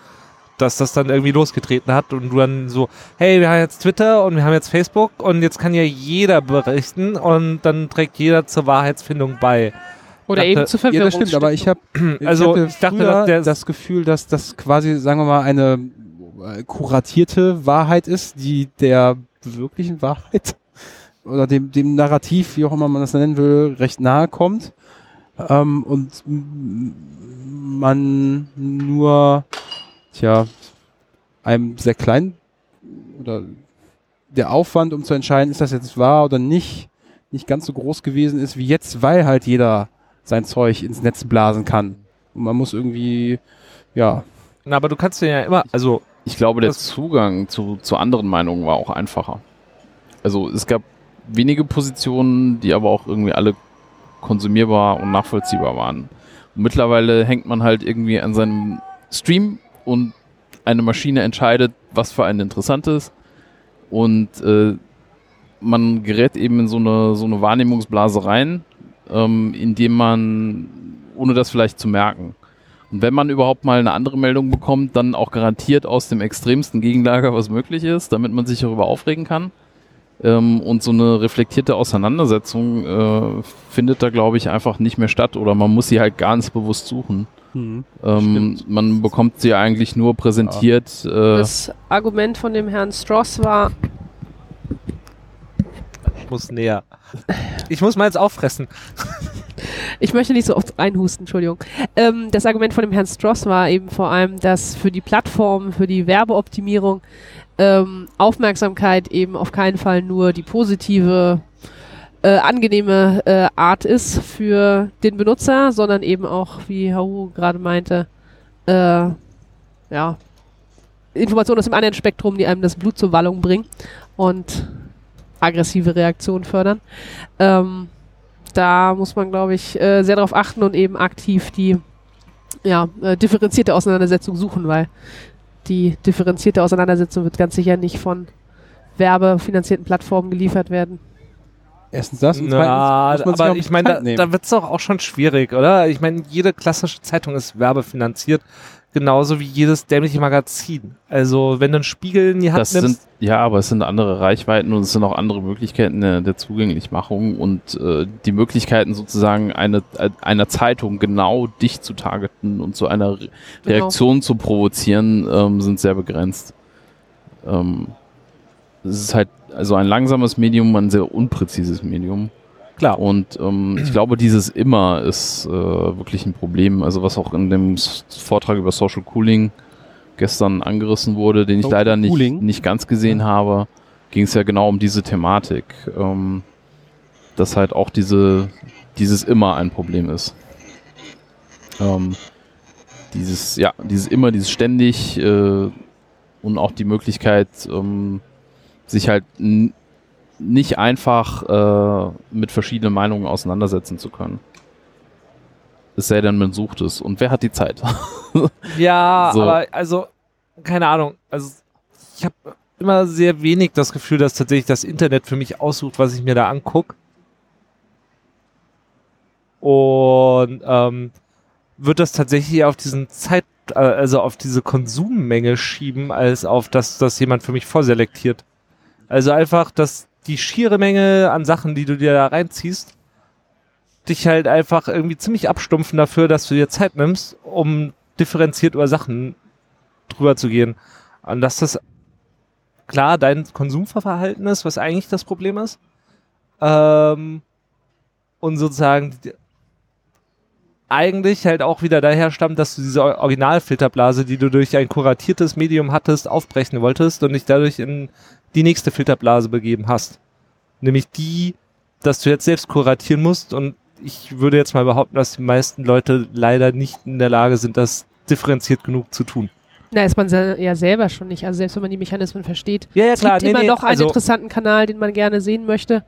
dass das dann irgendwie losgetreten hat und du dann so, hey, wir haben jetzt Twitter und wir haben jetzt Facebook und jetzt kann ja jeder berichten und dann trägt jeder zur Wahrheitsfindung bei. Oder dachte- eben zu Ja, Verwirrung. das stimmt, aber ich habe [CLEARS THROAT] Also, ich dachte, dass der- das Gefühl, dass das quasi, sagen wir mal, eine äh, kuratierte Wahrheit ist, die der wirklichen Wahrheit oder dem, dem Narrativ, wie auch immer man das nennen will, recht nahe kommt. Ähm, und man nur, tja, einem sehr kleinen oder der Aufwand, um zu entscheiden, ist das jetzt wahr oder nicht, nicht ganz so groß gewesen ist wie jetzt, weil halt jeder sein Zeug ins Netz blasen kann. Und man muss irgendwie, ja, Na, aber du kannst dir ja immer, also Ich glaube, der Zugang zu, zu anderen Meinungen war auch einfacher. Also es gab wenige Positionen, die aber auch irgendwie alle konsumierbar und nachvollziehbar waren. Und mittlerweile hängt man halt irgendwie an seinem Stream und eine Maschine entscheidet, was für einen interessant ist. Und äh, man gerät eben in so eine, so eine Wahrnehmungsblase rein, ähm, indem man, ohne das vielleicht zu merken. Und wenn man überhaupt mal eine andere Meldung bekommt, dann auch garantiert aus dem extremsten Gegenlager, was möglich ist, damit man sich darüber aufregen kann. Ähm, und so eine reflektierte Auseinandersetzung äh, findet da, glaube ich, einfach nicht mehr statt oder man muss sie halt ganz bewusst suchen. Mhm. Ähm, man bekommt sie eigentlich nur präsentiert. Äh, Das Argument von dem Herrn Stross war, Ich muss näher. Ich muss mal jetzt auffressen. ich möchte nicht so oft reinhusten, Entschuldigung. Ähm, das Argument von dem Herrn Stross war eben vor allem, dass für die Plattform, für die Werbeoptimierung ähm, Aufmerksamkeit eben auf keinen Fall nur die positive, äh, angenehme äh, Art ist für den Benutzer, sondern eben auch, wie Haru gerade meinte, äh, ja, Informationen aus dem anderen Spektrum, die einem das Blut zur Wallung bringen und aggressive Reaktionen fördern. Ähm, da muss man, glaube ich, äh, sehr darauf achten und eben aktiv die ja, äh, differenzierte Auseinandersetzung suchen, weil die differenzierte Auseinandersetzung wird ganz sicher nicht von werbefinanzierten Plattformen geliefert werden. Erstens das und Na, zweitens muss man sich aber ich meine, da, da wird es doch auch schon schwierig, oder? Ich meine, jede klassische Zeitung ist werbefinanziert, genauso wie jedes dämliche Magazin. Also, wenn du einen Spiegel in die Hand das sind, nimmst, ja, aber es sind andere Reichweiten und es sind auch andere Möglichkeiten der, der Zugänglichmachung und äh, die Möglichkeiten sozusagen eine, äh, einer Zeitung genau dich zu targeten und zu einer Re Genau. Reaktion zu provozieren, ähm, sind sehr begrenzt. Ähm, es ist halt also ein langsames Medium, ein sehr unpräzises Medium. Klar. Und ähm, ich glaube, dieses immer ist äh, wirklich ein Problem. Also was auch in dem Vortrag über Social Cooling gestern angerissen wurde, den ich Social leider nicht, Cooling? nicht ganz gesehen habe, ging es ja genau um diese Thematik. Ähm, dass halt auch diese, dieses immer ein Problem ist. Ähm, dieses, ja, dieses immer, dieses ständig äh, und auch die Möglichkeit, ähm, sich halt nicht einfach äh, mit verschiedenen Meinungen auseinandersetzen zu können. Es sei denn, man sucht es. Und wer hat die Zeit? [LAUGHS] Ja, So. aber also, keine Ahnung. Also, ich habe immer sehr wenig das Gefühl, dass tatsächlich das Internet für mich aussucht, was ich mir da angucke. Und ähm, wird das tatsächlich auf diesen Zeit, äh, also auf diese Konsummenge schieben, als auf das, dass jemand für mich vorselektiert. Also einfach, dass die schiere Menge an Sachen, die du dir da reinziehst, dich halt einfach irgendwie ziemlich abstumpfen dafür, dass du dir Zeit nimmst, um differenziert über Sachen drüber zu gehen. Und dass das klar dein Konsumverhalten ist, was eigentlich das Problem ist. Ähm, und sozusagen eigentlich halt auch wieder daher stammt, dass du diese Or- Originalfilterblase, die du durch ein kuratiertes Medium hattest, aufbrechen wolltest und dich dadurch in die nächste Filterblase begeben hast. Nämlich die, dass du jetzt selbst kuratieren musst und ich würde jetzt mal behaupten, dass die meisten Leute leider nicht in der Lage sind, das differenziert genug zu tun. Na, ist man ja selber schon nicht. Also selbst wenn man die Mechanismen versteht. Ja, ja, es gibt immer noch einen also, interessanten Kanal, den man gerne sehen möchte.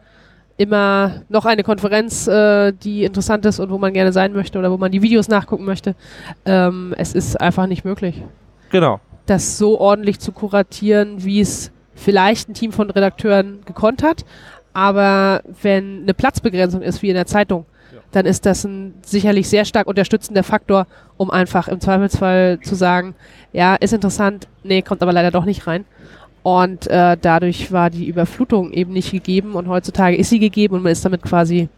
Immer noch eine Konferenz, äh, die interessant ist und wo man gerne sein möchte oder wo man die Videos nachgucken möchte. Ähm, es ist einfach nicht möglich, Genau. das so ordentlich zu kuratieren, wie es vielleicht ein Team von Redakteuren gekonnt hat. Aber wenn eine Platzbegrenzung ist, wie in der Zeitung, dann ist das ein sicherlich sehr stark unterstützender Faktor, um einfach im Zweifelsfall zu sagen, ja, ist interessant, nee, kommt aber leider doch nicht rein. Und äh, dadurch war die Überflutung eben nicht gegeben und heutzutage ist sie gegeben und man ist damit quasi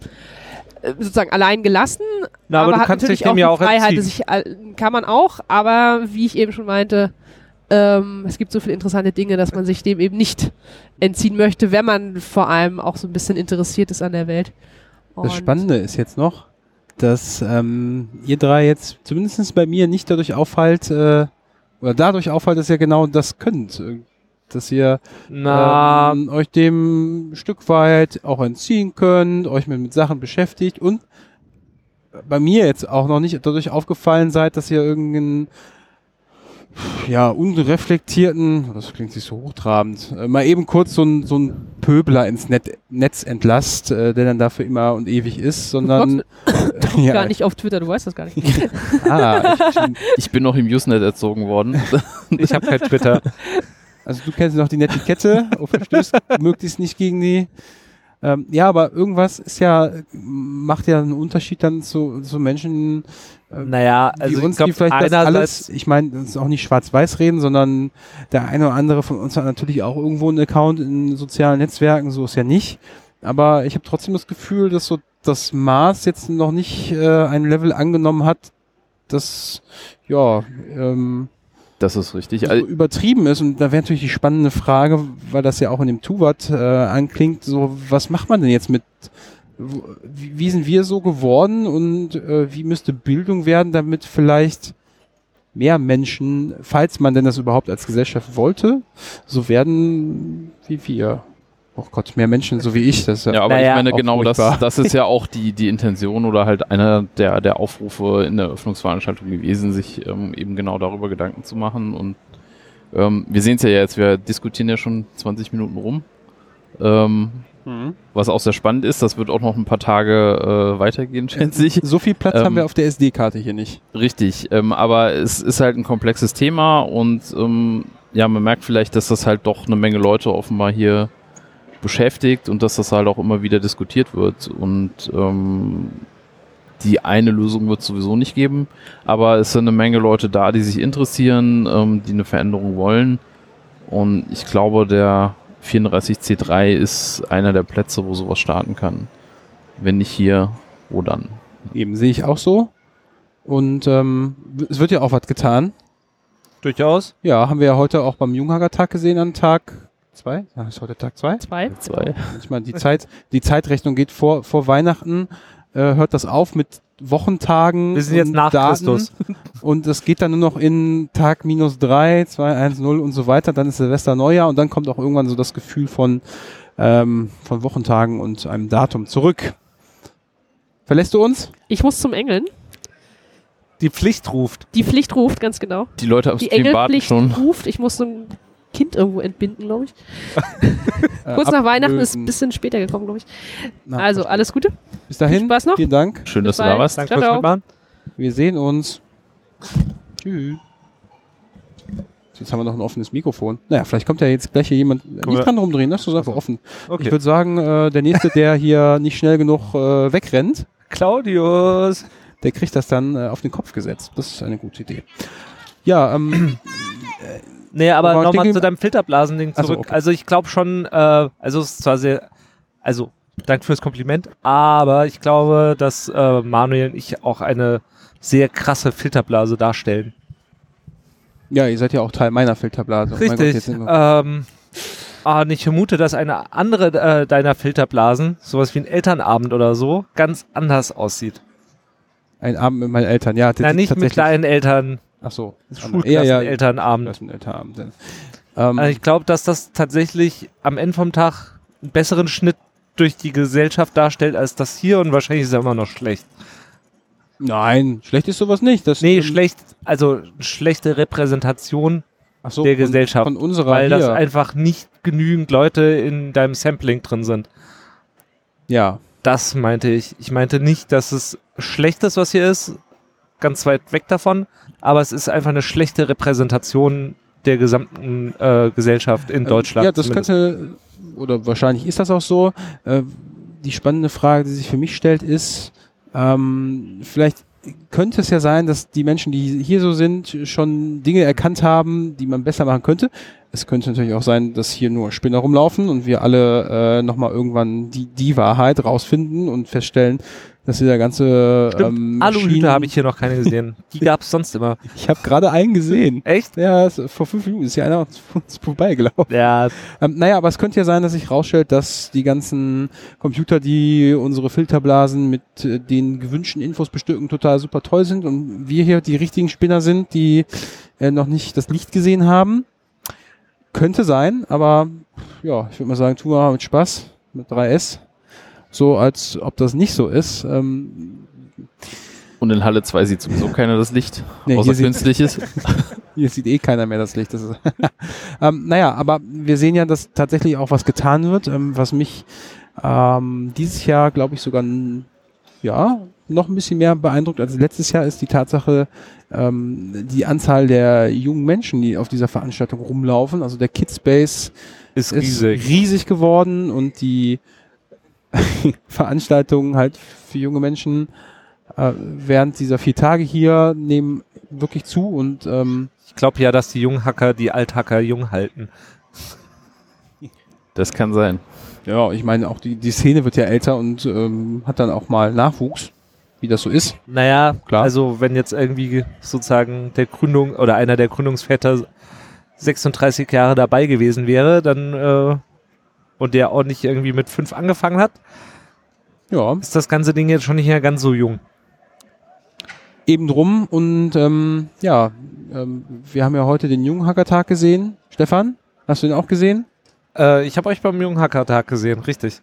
äh, sozusagen allein gelassen. Na, aber, du hat kannst natürlich dem ja auch Freiheit, entziehen. dass ich, all- kann man auch, aber wie ich eben schon meinte, ähm, es gibt so viele interessante Dinge, dass man sich dem eben nicht entziehen möchte, wenn man vor allem auch so ein bisschen interessiert ist an der Welt. Das Und- Spannende ist jetzt noch, dass ähm, ihr drei jetzt zumindest bei mir nicht dadurch auffällt, äh, oder dadurch auffällt, dass ihr genau das könnt. Äh, Dass ihr Na, ähm, euch dem ein Stück weit auch entziehen könnt, euch mit, mit Sachen beschäftigt und bei mir jetzt auch noch nicht dadurch aufgefallen seid, dass ihr irgendeinen ja, unreflektierten, das klingt sich so hochtrabend, äh, mal eben kurz so ein, so ein Pöbler ins Net, Netz entlasst, äh, der dann dafür immer und ewig ist, sondern Doch [LAUGHS] ja, gar nicht auf Twitter, du weißt das gar nicht. [LAUGHS] Ah, ich, Ich bin noch im Usenet erzogen worden. [LAUGHS] ich habe kein Twitter. also du kennst noch die Netiquette und verstößt möglichst nicht gegen die. Ähm, ja, aber irgendwas ist ja, macht ja einen Unterschied dann zu, zu Menschen, Naja, wie also uns, ich glaube, die vielleicht das alles, ich meine, das ist auch nicht schwarz-weiß reden, sondern der eine oder andere von uns hat natürlich auch irgendwo einen Account in sozialen Netzwerken, so ist ja nicht. Aber ich habe trotzdem das Gefühl, dass so das Maß jetzt noch nicht äh, ein Level angenommen hat, das ja ähm, Das ist richtig. so Also, übertrieben ist. Und da wäre natürlich die spannende Frage, weil das ja auch in dem Tuvat äh, anklingt, so was macht man denn jetzt mit wie sind wir so geworden und äh, wie müsste Bildung werden, damit vielleicht mehr Menschen, falls man denn das überhaupt als Gesellschaft wollte, so werden wie wir. Oh Gott, mehr Menschen so wie ich. Das ist ja, ja, aber Naja, ich meine, genau das, das ist ja [LAUGHS] auch die, die Intention oder halt einer der, der Aufrufe in der Eröffnungsveranstaltung gewesen, sich ähm, eben genau darüber Gedanken zu machen. Und ähm, wir sehen es ja jetzt, wir diskutieren ja schon 20 Minuten rum. Ähm, Mhm. was auch sehr spannend ist, das wird auch noch ein paar Tage äh, weitergehen, schätze ich. So viel Platz Ähm, haben wir auf der SD-Karte hier nicht. Richtig, ähm, aber es ist halt ein komplexes Thema und ähm, ja, man merkt vielleicht, dass das halt doch eine Menge Leute offenbar hier beschäftigt und dass das halt auch immer wieder diskutiert wird und ähm, die eine Lösung wird es sowieso nicht geben, aber es sind eine Menge Leute da, die sich interessieren, ähm, die eine Veränderung wollen und ich glaube, der 34C3 ist einer der Plätze, wo sowas starten kann. Wenn nicht hier, wo dann? Eben sehe ich auch so. Und ähm, es wird ja auch was getan. durchaus. Ja, haben wir ja heute auch beim Junghager-Tag gesehen an Tag zwei. Ja, ist heute Tag zwei. Zwei. Zwei. Manchmal die Zeit, die Zeitrechnung geht vor, vor Weihnachten, äh, hört das auf mit Wochentagen. Wir sind jetzt und nach Daten. Christus. [LAUGHS] Und es geht dann nur noch in Tag minus drei, zwei, eins, null und so weiter. Dann ist Silvester Neujahr und dann kommt auch irgendwann so das Gefühl von, ähm, von Wochentagen und einem Datum zurück. Verlässt du uns? Ich muss zum Engeln. Die Pflicht ruft. Die Pflicht ruft, ganz genau. Die Leute am Die Stream warten Engelpflicht schon. ruft. Ich muss so ein Kind irgendwo entbinden, glaube ich. [LAUGHS] Kurz nach Weihnachten ist ein bisschen später gekommen, glaube ich. Na, also, alles Gute. Bis dahin. viel Spaß noch. Vielen Dank. Schön, dass du da warst. Danke fürs. Mitmachen. Wir sehen uns. Tschüss. Jetzt haben wir noch ein offenes Mikrofon. Naja, vielleicht kommt ja jetzt gleich hier jemand. wir- Nicht dran rumdrehen, lass das einfach offen. Ich Okay. würde sagen, äh, der nächste, der hier nicht schnell genug äh, wegrennt, Claudius. der kriegt das dann äh, auf den Kopf gesetzt. Das ist eine gute Idee. Ja, ähm, [CLEARS THROAT] Nee, aber nochmal zu deinem Filterblasending Ach so, zurück. okay. Also ich glaube schon, äh, also es ist zwar sehr, also danke fürs Kompliment, aber ich glaube, dass äh, Manuel und ich auch eine sehr krasse Filterblase darstellen. ja, ihr seid ja auch Teil meiner Filterblase. Oh Gott, Richtig. wir- ähm, ah, und ich vermute, dass eine andere äh, deiner Filterblasen, sowas wie ein Elternabend oder so, ganz anders aussieht. ein Abend mit meinen Eltern. Ja, das Na, nicht mit kleinen Eltern, Ach so. Ja, ja. Schulklassen-Elternabend. Das ist ein Elternabend. Ähm, Also ich glaube, dass das tatsächlich am Ende vom Tag einen besseren Schnitt durch die Gesellschaft darstellt als das hier und wahrscheinlich ist er immer noch schlecht. nein, schlecht ist sowas nicht. Das, Nee, ähm, schlecht, also schlechte Repräsentation, ach so, der von, Gesellschaft, Von unserer weil das hier. einfach nicht genügend Leute in deinem Sampling drin sind. ja, Das meinte ich. Ich meinte nicht, dass es schlecht ist, was hier ist, ganz weit weg davon, aber es ist einfach eine schlechte Repräsentation der gesamten äh, Gesellschaft in Ähm, Deutschland. Ja, das zumindest. könnte, oder wahrscheinlich ist das auch so. Äh, die spannende Frage, die sich für mich stellt, ist, ähm, vielleicht könnte es ja sein, dass die Menschen, die hier so sind, schon Dinge erkannt haben, die man besser machen könnte. Es könnte natürlich auch sein, dass hier nur Spinner rumlaufen und wir alle äh, nochmal irgendwann die, die Wahrheit rausfinden und feststellen, dass dieser ganze Stimmt. ähm, Aluhüte habe ich hier noch keine gesehen. [LAUGHS] Die gab es sonst immer. Ich habe gerade einen gesehen. Echt? Ja, es- vor fünf Minuten ist ja einer [LAUGHS] uns vorbeigelaufen. Ja, Ähm, naja, aber es könnte ja sein, dass sich rausstellt, dass die ganzen Computer, die unsere Filterblasen mit äh, den gewünschten Infos bestücken, total super toll sind und wir hier die richtigen Spinner sind, die äh, noch nicht das Licht gesehen haben. Könnte sein, aber ja, ich würde mal sagen, tun wir mal mit Spaß, mit 3S. So, als ob das nicht so ist. Ähm, Und in Halle 2 sieht sowieso keiner das Licht, [LAUGHS] Nee, außer künstliches. [LAUGHS] Hier sieht eh keiner mehr das Licht. Das [LAUGHS] ähm, naja, aber wir sehen ja, dass tatsächlich auch was getan wird, ähm, was mich ähm, dieses Jahr, glaube ich, sogar ja noch ein bisschen mehr beeindruckt als letztes Jahr, ist die Tatsache, ähm, die Anzahl der jungen Menschen, die auf dieser Veranstaltung rumlaufen. Also der Kidspace ist ist riesig. riesig geworden und die [LAUGHS] Veranstaltungen halt für junge Menschen äh, während dieser vier Tage hier nehmen wirklich zu und ähm, Ich glaube ja, dass die Junghacker die Althacker jung halten. Das kann sein. ja, ich meine auch die, die Szene wird ja älter und ähm, hat dann auch mal Nachwuchs, wie das so ist. Naja, Klar. also wenn jetzt irgendwie sozusagen der Gründung oder einer der Gründungsväter 36 Jahre dabei gewesen wäre, dann äh, und der auch nicht irgendwie mit fünf angefangen hat, Ja, ist das ganze Ding jetzt schon nicht mehr ganz so jung. eben drum und ähm, ja, ähm, wir haben ja heute den Junghackertag gesehen. Stefan, hast du den auch gesehen? Äh, ich habe euch beim Junghackertag gesehen, richtig.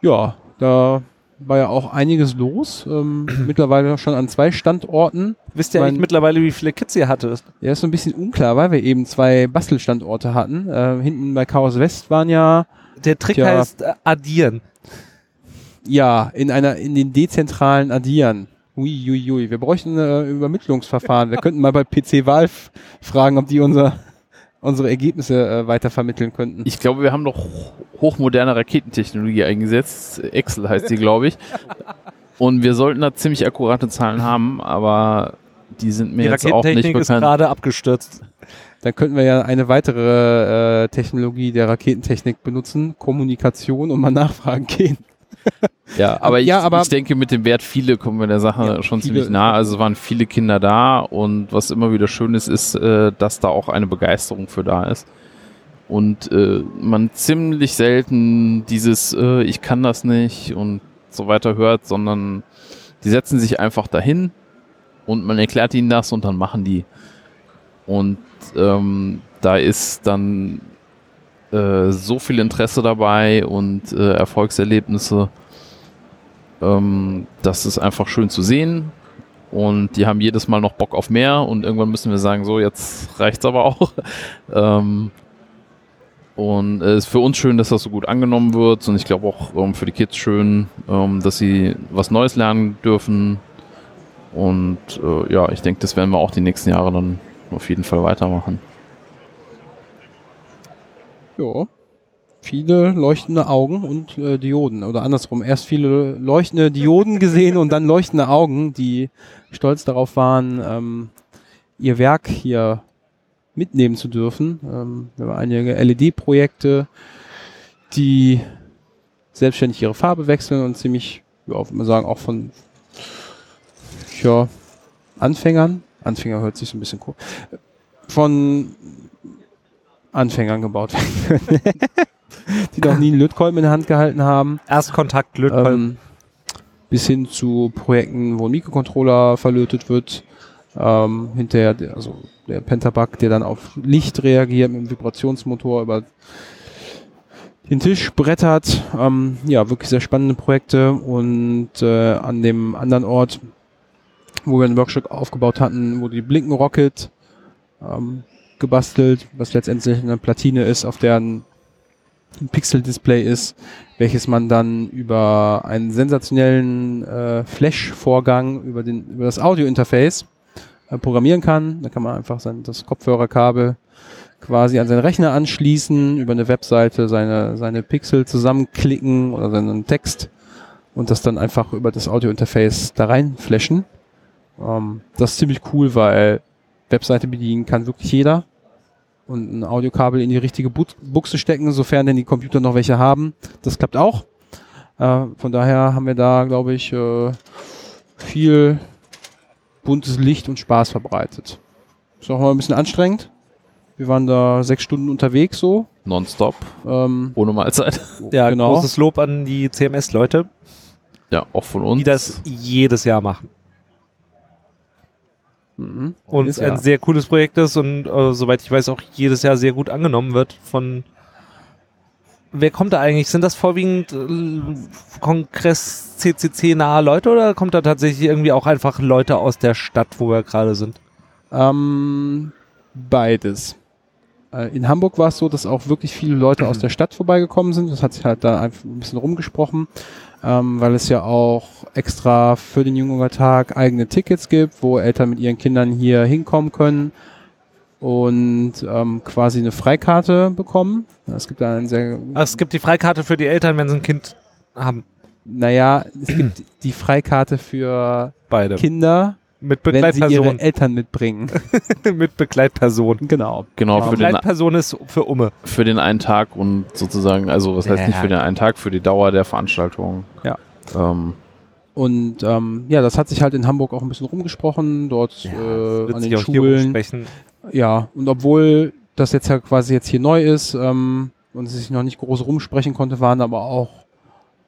Ja, da war ja auch einiges los. Ähm, [CLEARS THROAT] mittlerweile schon an zwei Standorten. Wisst ihr Mein- eigentlich mittlerweile, wie viele Kids ihr hattet? Ja, ist so ein bisschen unklar, weil wir eben zwei Bastelstandorte hatten. Äh, hinten bei Chaos West waren ja, Der Trick Tja. heißt äh, addieren. ja, in einer, in den dezentralen Addieren. Uiuiui, wir bräuchten ein äh, Übermittlungsverfahren. Wir könnten mal bei PC Valve fragen, ob die unser, unsere Ergebnisse äh, weitervermitteln könnten. Ich glaube, wir haben doch hochmoderne Raketentechnologie eingesetzt. Excel heißt die, glaube ich. Und wir sollten da ziemlich akkurate Zahlen haben, aber die sind mir Die jetzt auch nicht Raketentechnik ist bekannt. gerade abgestürzt. Dann könnten wir ja eine weitere äh, Technologie der Raketentechnik benutzen, Kommunikation und mal nachfragen gehen. [LAUGHS] Ja, aber, ich, Ja, aber- ich denke, mit dem Wert viele kommen wir der Sache Ja, schon viele- ziemlich nah. Also es waren viele Kinder da und was immer wieder schön ist, ist, äh, dass da auch eine Begeisterung für da ist. Und äh, man ziemlich selten dieses äh, Ich kann das nicht und so weiter hört, sondern die setzen sich einfach dahin und man erklärt ihnen das und dann machen die. Und ähm, da ist dann äh, so viel Interesse dabei und äh, Erfolgserlebnisse. Ähm, das ist einfach schön zu sehen. Und die haben jedes Mal noch Bock auf mehr und irgendwann müssen wir sagen, so, jetzt reicht's aber auch. [LAUGHS] ähm, und es ist für uns schön, dass das so gut angenommen wird und ich glaube auch ähm, für die Kids schön, ähm, dass sie was Neues lernen dürfen. Und äh, ja, ich denke, das werden wir auch die nächsten Jahre dann auf jeden Fall weitermachen. Ja. Viele leuchtende Augen und äh, Dioden. Oder andersrum, erst viele leuchtende Dioden gesehen und dann leuchtende Augen, die stolz darauf waren, ähm, ihr Werk hier mitnehmen zu dürfen. Ähm, wir haben einige LED-Projekte, die selbstständig ihre Farbe wechseln und ziemlich, ja, würde man sagen, auch von ja, Anfängern, Anfänger hört sich so ein bisschen cool, von Anfängern gebaut werden können. [LAUGHS] die noch nie einen Lötkolben in der Hand gehalten haben. Erstkontakt Lötkolben. Ähm, bis hin zu Projekten, wo ein Mikrocontroller verlötet wird. Ähm, hinterher, der, also der Pentabuck, der dann auf Licht reagiert mit dem Vibrationsmotor über den Tisch brettert. Ähm, ja, wirklich sehr spannende Projekte. Und äh, an dem anderen Ort, wo wir einen Workshop aufgebaut hatten, wo die Blinken Rocket ähm, gebastelt, was letztendlich eine Platine ist, auf der ein Pixel-Display ist, welches man dann über einen sensationellen äh, Flash-Vorgang über, über das Audio-Interface äh, programmieren kann. Da kann man einfach sein, das Kopfhörerkabel quasi an seinen Rechner anschließen, über eine Webseite seine, seine Pixel zusammenklicken oder seinen Text und das dann einfach über das Audio-Interface da rein flashen. Ähm, das ist ziemlich cool, weil Webseite bedienen kann wirklich jeder und ein Audiokabel in die richtige Bu- Buchse stecken, sofern denn die Computer noch welche haben. Das klappt auch. Äh, von daher haben wir da, glaube ich, äh, viel buntes Licht und Spaß verbreitet. Ist auch mal ein bisschen anstrengend. Wir waren da sechs Stunden unterwegs so. Nonstop, Ähm, ohne Mahlzeit. [LAUGHS] ja, genau. großes Lob an die CMS-Leute, Ja, auch von uns. die das jedes Jahr machen. Mhm. Und Jedes ein sehr cooles Projekt ist und äh, soweit ich weiß auch jedes Jahr sehr gut angenommen wird von Wer kommt da eigentlich? Sind das vorwiegend äh, Kongress CCC nahe Leute oder kommt da tatsächlich irgendwie auch einfach Leute aus der Stadt, wo wir gerade sind? Ähm, beides. Äh, In Hamburg war es so, dass auch wirklich viele Leute aus der Stadt vorbeigekommen sind. Das hat sich halt da einfach ein bisschen rumgesprochen, ähm, weil es ja auch extra für den Junger Tag eigene Tickets gibt, wo Eltern mit ihren Kindern hier hinkommen können und ähm, quasi eine Freikarte bekommen. Es gibt da einen sehr Also es gibt die Freikarte für die Eltern, wenn sie ein Kind haben Naja, es gibt die Freikarte für beide. Kinder, Mit wenn sie ihre. Eltern mitbringen. [LAUGHS] mit Begleitperson. genau. Genau, für den, Begleitperson ist für Umme. für den einen Tag und sozusagen, also was heißt Ja. nicht für den einen Tag, für die Dauer der Veranstaltung. Ja. Ähm, Und ähm, ja, das hat sich halt in Hamburg auch ein bisschen rumgesprochen, dort äh, wird an den Schulen. Ja, und obwohl das jetzt ja quasi jetzt hier neu ist ähm, und es sich noch nicht groß rumsprechen konnte, waren aber auch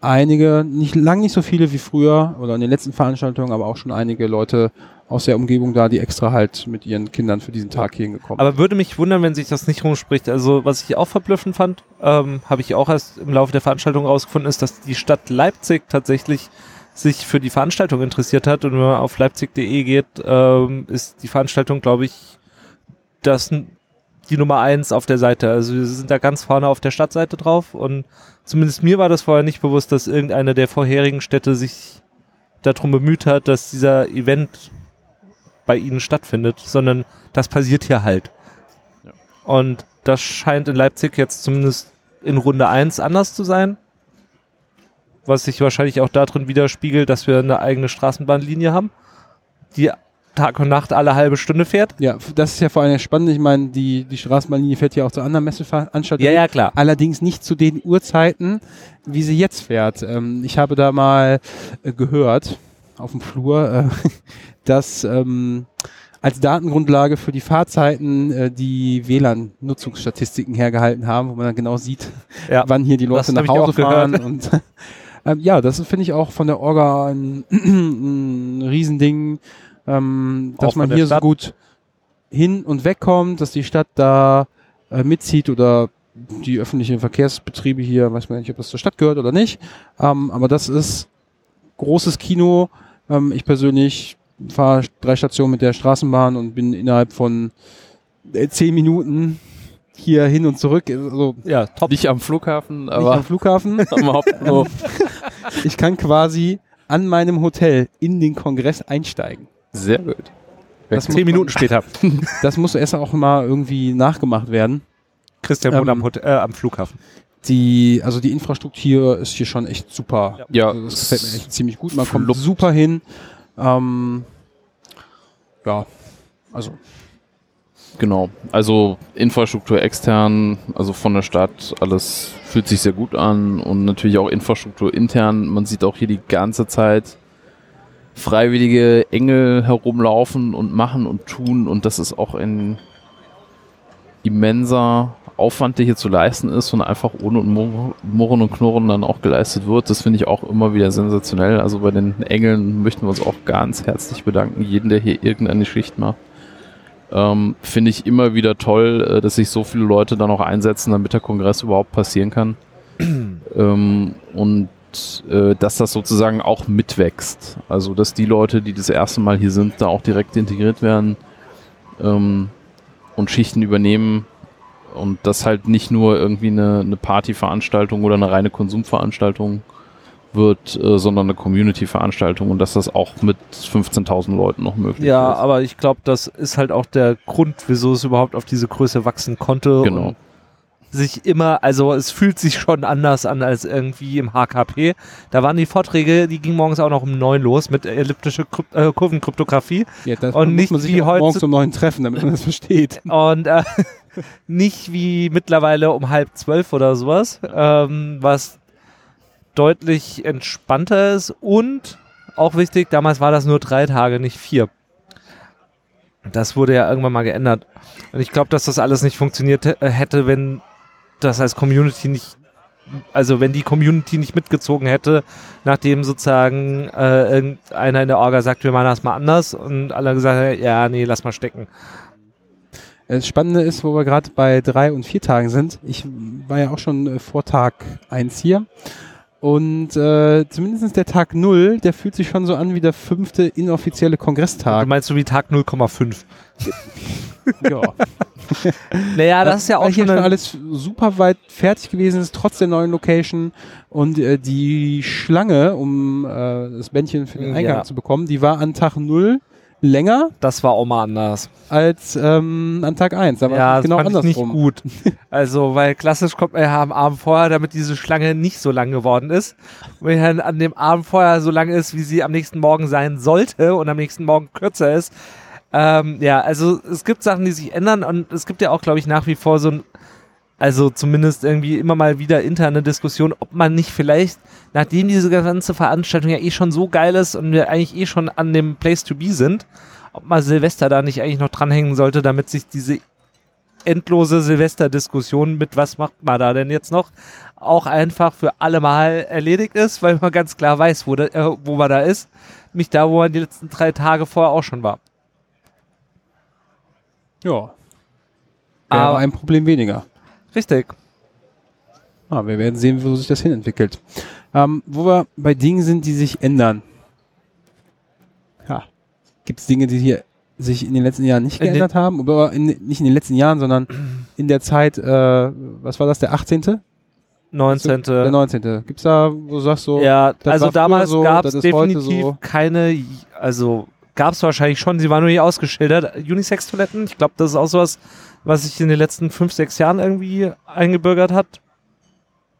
einige, nicht lang nicht so viele wie früher oder in den letzten Veranstaltungen, aber auch schon einige Leute aus der Umgebung da, die extra halt mit ihren Kindern für diesen Tag hier hingekommen Aber würde mich wundern, wenn sich das nicht rumspricht. Also, was ich auch verblüffend fand, ähm, habe ich auch erst im Laufe der Veranstaltung rausgefunden, ist, dass die Stadt Leipzig tatsächlich sich für die Veranstaltung interessiert hat. Und wenn man auf leipzig.de geht, ähm, ist die Veranstaltung, glaube ich, das die Nummer eins auf der Seite. Also wir sind da ganz vorne auf der Stadtseite drauf und zumindest mir war das vorher nicht bewusst, dass irgendeine der vorherigen Städte sich darum bemüht hat, dass dieser Event bei ihnen stattfindet, sondern das passiert hier halt. Ja. Und das scheint in Leipzig jetzt zumindest in Runde 1 anders zu sein. Was sich wahrscheinlich auch darin widerspiegelt, dass wir eine eigene Straßenbahnlinie haben, die Tag und Nacht alle halbe Stunde fährt. Ja, das ist ja vor allem spannend. Ich meine, die, die Straßenbahnlinie fährt ja auch zu anderen Messeveranstaltungen. ja, klar. Allerdings nicht zu den Uhrzeiten, wie sie jetzt fährt. Ähm, ich habe da mal äh, gehört auf dem Flur, äh, [LAUGHS] dass ähm, als Datengrundlage für die Fahrzeiten äh, die WLAN-Nutzungsstatistiken hergehalten haben, wo man dann genau sieht, [LAUGHS] Ja. wann hier die Leute nach Hause auch gehört. fahren. Und [LAUGHS] ähm, ja, das finde ich auch von der Orga ein, [CLEARS THROAT] ein Riesending, ähm, dass man hier so Stadt. gut hin und wegkommt, dass die Stadt da äh, mitzieht oder die öffentlichen Verkehrsbetriebe hier, weiß man nicht, ob das zur Stadt gehört oder nicht. Ähm, aber das ist großes Kino. Ähm, ich persönlich fahre drei Stationen mit der Straßenbahn und bin innerhalb von äh, zehn Minuten hier hin und zurück. Also Ja, top. nicht am Flughafen, nicht am aber Flughafen. [LAUGHS] am Hauptbahnhof. [LAUGHS] Ich kann quasi an meinem Hotel in den Kongress einsteigen. Sehr gut. Das muss Zehn Minuten später. [LAUGHS] Das muss erst auch mal irgendwie nachgemacht werden. Christian Ähm, wohnt am, Hotel, äh, am Flughafen. Die, also die Infrastruktur ist hier schon echt super. Ja, Also das gefällt mir echt ziemlich gut. Man kommt super hin. Ähm, ja, also Genau. Also Infrastruktur extern, also von der Stadt, alles fühlt sich sehr gut an und natürlich auch Infrastruktur intern. Man sieht auch hier die ganze Zeit freiwillige Engel herumlaufen und machen und tun und das ist auch ein immenser Aufwand, der hier zu leisten ist und einfach ohne Mur- Murren und Knurren dann auch geleistet wird. Das finde ich auch immer wieder sensationell. Also bei den Engeln möchten wir uns auch ganz herzlich bedanken. Jeden, der hier irgendeine Schicht macht. Ähm, Finde ich immer wieder toll, äh, dass sich so viele Leute dann auch einsetzen, damit der Kongress überhaupt passieren kann. [CLEARS THROAT] ähm, und äh, dass das sozusagen auch mitwächst. Also, dass die Leute, die das erste Mal hier sind, da auch direkt integriert werden ähm, und Schichten übernehmen. Und das halt nicht nur irgendwie eine, eine Partyveranstaltung oder eine reine Konsumveranstaltung wird, äh, sondern eine Community-Veranstaltung und dass das auch mit 15.000 Leuten noch möglich Ja, ist. aber ich glaube, das ist halt auch der Grund, wieso es überhaupt auf diese Größe wachsen konnte. Genau. Sich immer, also es fühlt sich schon anders an als irgendwie im HKP. Da waren die Vorträge, die gingen morgens auch noch um neun los mit elliptische Kryp äh, Kurvenkryptographie ja, das Und muss nicht man sich wie heute- morgens um neun treffen, damit man das versteht. [LAUGHS] und äh, nicht wie mittlerweile um halb zwölf oder sowas, ähm, was deutlich entspannter ist und auch wichtig, damals war das nur drei Tage, nicht vier. Das wurde ja irgendwann mal geändert. Und ich glaube, dass das alles nicht funktioniert hä- hätte, wenn das als Community nicht, also wenn die Community nicht mitgezogen hätte, nachdem sozusagen äh, irgendeiner in der Orga sagt, wir machen das mal anders und alle gesagt haben, ja, nee, lass mal stecken. Das Spannende ist, wo wir gerade bei drei und vier Tagen sind. Ich war ja auch schon äh, vor Tag eins hier. Und äh, zumindest der Tag null, der fühlt sich schon so an wie der fünfte inoffizielle Du Kongresstag. meinst so wie Tag 0,5. [LAUGHS] ja. [LAUGHS] Naja, das ist ja Weil auch hier schon alles super weit fertig gewesen ist, trotz der neuen Location. Und äh, die Schlange, um äh, das Bändchen für den Ja. Eingang zu bekommen, die war an Tag null länger Das war auch mal anders. als ähm, an Tag 1. Aber ja, genau das fand ich nicht gut. [LAUGHS] Also, weil klassisch kommt man ja am Abend vorher, damit diese Schlange nicht so lang geworden ist. Und wenn dann an dem Abend vorher so lang ist, wie sie am nächsten Morgen sein sollte und am nächsten Morgen kürzer ist. Ähm, ja, also es gibt Sachen, die sich ändern und es gibt ja auch, glaube ich, nach wie vor so ein, also zumindest irgendwie immer mal wieder interne Diskussion, ob man nicht vielleicht, nachdem diese ganze Veranstaltung ja eh schon so geil ist und wir eigentlich eh schon an dem Place to be sind, ob man Silvester da nicht eigentlich noch dranhängen sollte, damit sich diese endlose Silvesterdiskussion mit was macht man da denn jetzt noch auch einfach für alle Mal erledigt ist, weil man ganz klar weiß, wo, da, äh, wo man da ist. Nämlich da, wo man die letzten drei Tage vorher auch schon war. Ja. Wäre Aber- ein Problem weniger. Richtig. Ah, wir werden sehen, wo sich das hinentwickelt. Ähm, wo wir bei Dingen sind, die sich ändern. Ja. Gibt es Dinge, die hier sich in den letzten Jahren nicht In den- geändert haben? Aber in, nicht in den letzten Jahren, sondern in der Zeit, äh, was war das, der 18.? 19. Der 19. Gibt's da, wo du sagst so, ja, also damals so, gab es definitiv so. keine, also gab es wahrscheinlich schon, sie waren nur nicht ausgeschildert, Unisex-Toiletten. Ich glaube, das ist auch sowas, was sich in den letzten fünf, sechs Jahren irgendwie eingebürgert hat.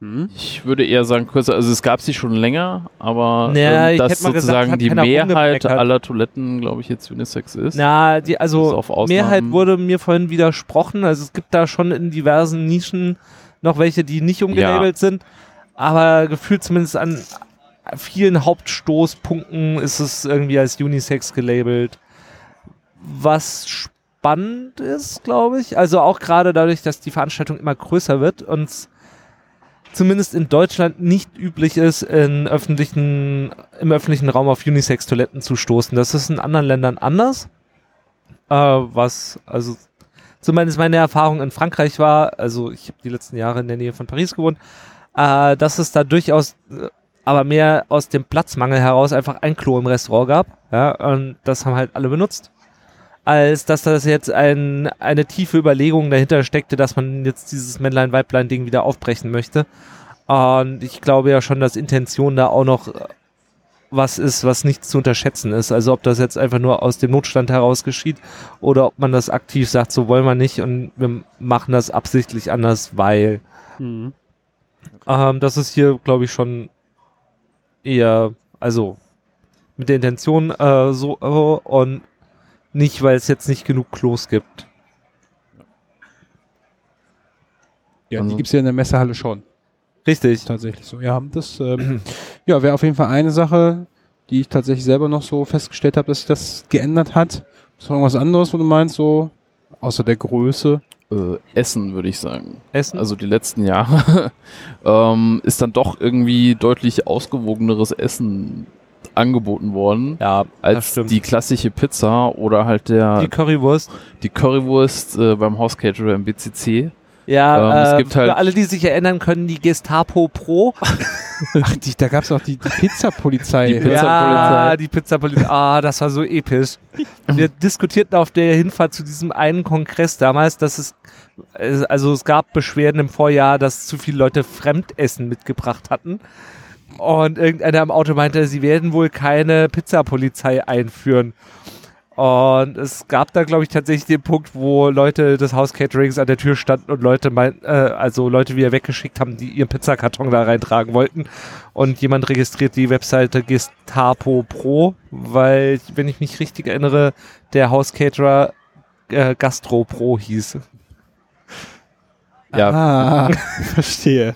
Hm? Ich würde eher sagen kürzer, also es gab sie schon länger, aber Naja, ähm, dass gesagt, sozusagen hat die Mehrheit aller Toiletten, glaube ich, jetzt Unisex ist. Na, die, also. Mehrheit wurde mir vorhin widersprochen. Also es gibt da schon in diversen Nischen noch welche, die nicht umgelabelt sind. Aber gefühlt zumindest an vielen Hauptstoßpunkten ist es irgendwie als Unisex gelabelt. Was spannend ist, glaube ich. Also auch gerade dadurch, dass die Veranstaltung immer größer wird und es zumindest in Deutschland nicht üblich ist, in öffentlichen, im öffentlichen Raum auf Unisex-Toiletten zu stoßen. Das ist in anderen Ländern anders. Äh, was, also zumindest meine Erfahrung in Frankreich war, also ich habe die letzten Jahre in der Nähe von Paris gewohnt, äh, dass es da durchaus äh, aber mehr aus dem Platzmangel heraus einfach ein Klo im Restaurant gab. Ja, und das haben halt alle benutzt. Als dass das jetzt ein, eine tiefe Überlegung dahinter steckte, dass man jetzt dieses Männlein-Weiblein-Ding wieder aufbrechen möchte. Und ich glaube ja schon, dass Intention da auch noch was ist, was nicht zu unterschätzen ist. Also ob das jetzt einfach nur aus dem Notstand heraus geschieht oder ob man das aktiv sagt, so wollen wir nicht und wir machen das absichtlich anders, weil Mhm. ähm, das ist hier, glaube ich, schon eher, also mit der Intention äh, so äh, und nicht, weil es jetzt nicht genug Klos gibt. Ja, Also- die gibt's ja in der Messehalle schon. Richtig. Tatsächlich so. Ja, das ähm, [CLEARS THROAT] ja, wäre auf jeden Fall eine Sache, die ich tatsächlich selber noch so festgestellt habe, dass sich das geändert hat. Ist noch irgendwas anderes, wo du meinst, so außer der Größe? Äh, Essen, würde ich sagen. Essen. Also die letzten Jahre [LAUGHS] ähm, ist dann doch irgendwie deutlich ausgewogeneres Essen angeboten worden. ja, Als die klassische Pizza oder halt der, die die, Currywurst. Currywurst äh, beim Hauscaterer im BCC. Ja, Ähm, es äh, gibt halt- für alle, die sich erinnern können, die Gestapo Pro. [LAUGHS] Ach, die, da gab's auch die, die Pizzapolizei. Die Pizza- ja, Pizzapolizei. die Pizzapolizei. Ah, das war so episch. Wir diskutierten auf der Hinfahrt zu diesem einen Kongress damals, dass es, also es gab Beschwerden im Vorjahr, dass zu viele Leute Fremdessen mitgebracht hatten. Und irgendeiner im Auto meinte, sie werden wohl keine Pizzapolizei einführen. Und es gab da, glaube ich, tatsächlich den Punkt, wo Leute des Hauscaterings an der Tür standen und Leute meinten, äh, also Leute wieder weggeschickt haben, die ihren Pizzakarton da reintragen wollten. Und jemand registriert die Webseite Gestapo Pro, weil, wenn ich mich richtig erinnere, der Hauscaterer äh, Gastro Pro hieß. Ja, Ah, [LAUGHS] verstehe.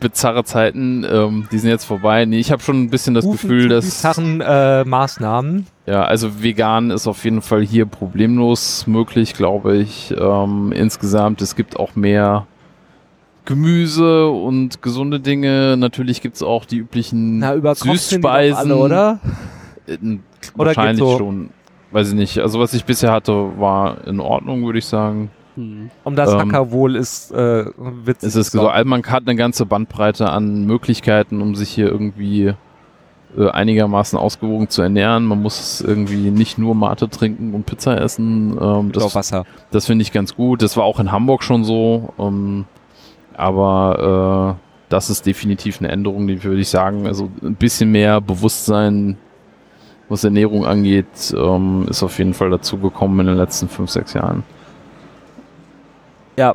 bizarre Zeiten, ähm, die sind jetzt vorbei. Nee, ich habe schon ein bisschen das Rufen Gefühl, dass bizarren äh, Maßnahmen. ja, also vegan ist auf jeden Fall hier problemlos möglich, glaube ich. Ähm, insgesamt, es gibt auch mehr Gemüse und gesunde Dinge. Natürlich gibt es auch die üblichen Na, über Süßspeisen. alle, oder? Äh, Oder wahrscheinlich geht so? schon. Weiß ich nicht. Also was ich bisher hatte, war in Ordnung, würde ich sagen. Hm. Um das Ähm, Hackerwohl ist äh, witzig. Es ist so, also man hat eine ganze Bandbreite an Möglichkeiten, um sich hier irgendwie äh, einigermaßen ausgewogen zu ernähren. Man muss irgendwie nicht nur Mate trinken und Pizza essen. Ähm, das Wasser. das finde ich ganz gut. Das war auch in Hamburg schon so. Ähm, aber äh, das ist definitiv eine Änderung, die würde ich sagen, also ein bisschen mehr Bewusstsein was Ernährung angeht, ähm, ist auf jeden Fall dazu gekommen in den letzten fünf, sechs Jahren. Ja,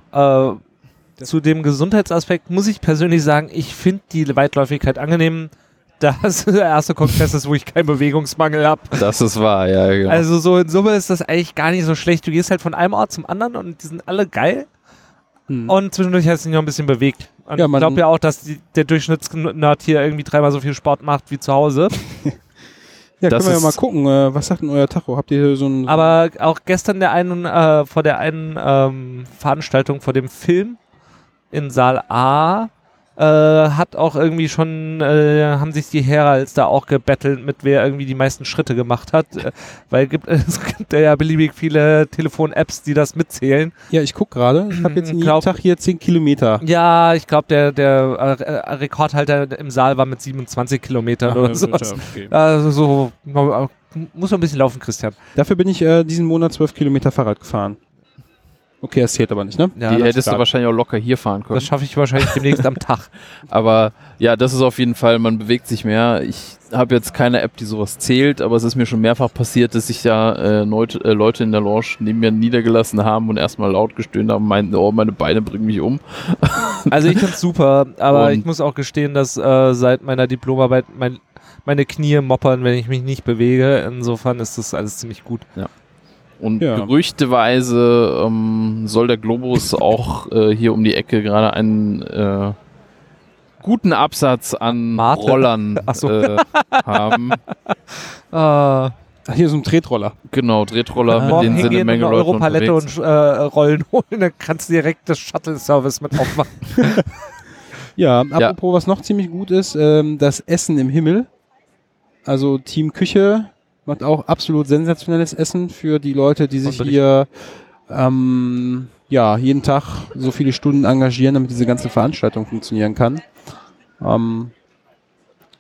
äh, zu dem Gesundheitsaspekt muss ich persönlich sagen, ich finde die Weitläufigkeit angenehm, da es der erste Kongress ist, wo ich keinen Bewegungsmangel habe. Das ist wahr, ja, genau. Also so in Summe ist das eigentlich gar nicht so schlecht. Du gehst halt von einem Ort zum anderen und die sind alle geil. Hm. Und zwischendurch hast du dich noch ein bisschen bewegt. Und Ja, ich man- glaube ja auch, dass die, der Durchschnittsnerd hier irgendwie dreimal so viel Sport macht wie zu Hause. [LAUGHS] ja, das können wir ja mal gucken. Äh, was sagt denn euer Tacho? Habt ihr so ein... Aber auch gestern der einen, äh, vor der einen ähm, Veranstaltung vor dem Film in Saal A äh, hat auch irgendwie schon, äh, haben sich die Heralds da auch gebettelt, mit wer irgendwie die meisten Schritte gemacht hat. Äh, weil gibt, [LAUGHS] es gibt ja beliebig viele Telefon-Apps, die das mitzählen. ja, ich guck gerade. Ich habe jetzt jeden Glaub- Tag hier 10 Kilometer. Ja, ich glaube, der, der äh, Rekordhalter im Saal war mit 27 Kilometern oder sowas. Also so, muss man ein bisschen laufen, Christian. Dafür bin ich äh, diesen Monat 12 Kilometer Fahrrad gefahren. Okay, das zählt aber nicht, ne? Ja, die hättest du wahrscheinlich auch locker hier fahren können. das schaffe ich wahrscheinlich demnächst am Tag. Aber ja, das ist auf jeden Fall, man bewegt sich mehr. Ich habe jetzt keine App, die sowas zählt, aber es ist mir schon mehrfach passiert, dass sich ja äh, Leute, äh, Leute in der Lounge neben mir niedergelassen haben und erstmal laut gestöhnt haben und meinten, oh, meine Beine bringen mich um. [LAUGHS] Also ich find's super, aber Und- ich muss auch gestehen, dass äh, seit meiner Diplomarbeit mein, meine Knie moppern, wenn ich mich nicht bewege. Insofern ist das alles ziemlich gut. Und Ja. gerüchteweise ähm, soll der Globus [LAUGHS] auch äh, hier um die Ecke gerade einen äh, guten Absatz an Mate? Rollern [LAUGHS] so. äh, haben. [LAUGHS] Ach, hier so ein Tretroller. Genau, Tretroller, mit morgen denen sind eine Menge eine Leute Europalette unterwegs. und äh, Rollen holen, dann kannst du direkt das Shuttle-Service mit aufmachen. Ja, apropos, was noch ziemlich gut ist, ähm, das Essen im Himmel. Also Team Küche macht auch absolut sensationelles Essen für die Leute, die sich hier ähm, ja, jeden Tag so viele Stunden engagieren, damit diese ganze Veranstaltung funktionieren kann. Ähm,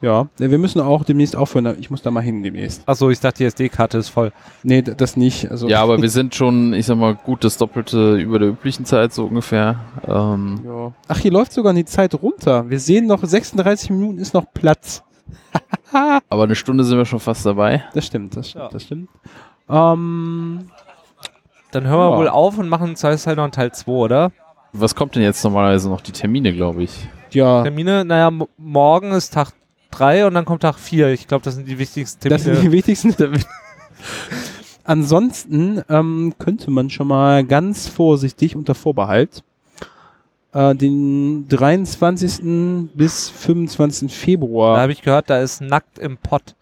ja, wir müssen auch demnächst aufhören. Ich muss da mal hin demnächst. Achso, ich dachte, die SD-Karte ist voll. Nee, das nicht. Also, Ja, aber [LAUGHS] wir sind schon, ich sag mal, gut das Doppelte über der üblichen Zeit, so ungefähr. Ähm, Ja. Ach, hier läuft sogar die Zeit runter. Wir sehen noch 36 Minuten ist noch Platz. [LAUGHS] aber eine Stunde sind wir schon fast dabei. Das stimmt, das stimmt, Ja. das stimmt. Ähm, Dann hören wir Ja. wohl auf und machen zuerst halt noch einen Teil 2, oder? Was kommt denn jetzt normalerweise noch? Die Termine, glaube ich. ja, Termine, naja, morgen ist Tag 3 und dann kommt Tag 4. Ich glaube, das sind die wichtigsten das sind Termine. die wichtigsten Termine. [LAUGHS] Ansonsten ähm, könnte man schon mal ganz vorsichtig unter Vorbehalt äh, den 23. bis 25. da Februar. habe ich gehört, da ist nackt im Pott.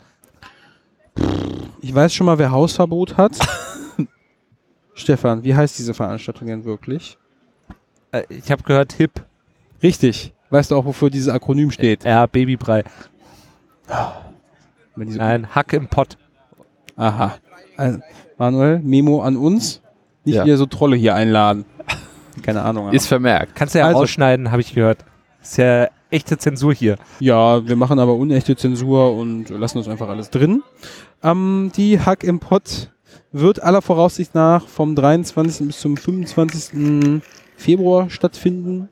Ich weiß schon mal, wer Hausverbot hat. [LAUGHS] Stefan, wie heißt diese Veranstaltung denn wirklich? Äh, ich habe gehört, hip. Richtig. Weißt du auch, wofür dieses Akronym steht? Ja, Babybrei. Nein, Hack im Pott. Aha. Also, Manuel, Memo an uns. Nicht Ja. wieder so Trolle hier einladen. Keine Ahnung. Ist vermerkt. Kannst du ja Also- rausschneiden, habe ich gehört. Ist ja echte Zensur hier. Ja, wir machen aber unechte Zensur und lassen uns einfach alles drin. Ähm, die Hack im Pott wird aller Voraussicht nach vom 23. bis zum 25. Februar stattfinden.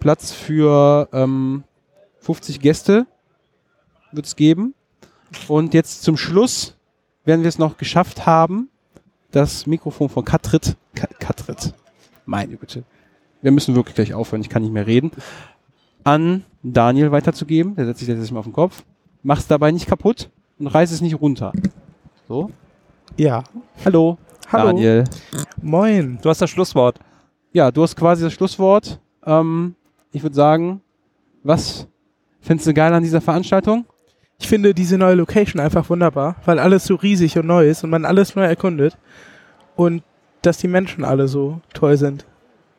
Platz für ähm, 50 Gäste wird es geben. Und jetzt zum Schluss werden wir es noch geschafft haben, das Mikrofon von Katrit, Ka- Katrit, meine Güte, wir müssen wirklich gleich aufhören, ich kann nicht mehr reden, an Daniel weiterzugeben. Der setzt sich jetzt mal auf den Kopf. Mach's dabei nicht kaputt und reiß es nicht runter. So. Ja. Hallo. Hallo. Daniel. Moin. Du hast das Schlusswort. Ja, du hast quasi das Schlusswort. Ähm, ich würde sagen, was findest du geil an dieser Veranstaltung? Ich finde diese neue Location einfach wunderbar, weil alles so riesig und neu ist und man alles neu erkundet. Und dass die Menschen alle so toll sind.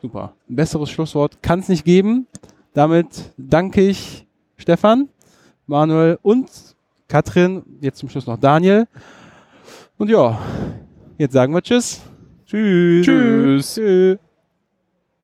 Super. Ein besseres Schlusswort kann es nicht geben. Damit danke ich Stefan, Manuel und Katrin. Jetzt zum Schluss noch Daniel. Und ja, jetzt sagen wir Tschüss. Tschüss. Tschüss. Tschüss.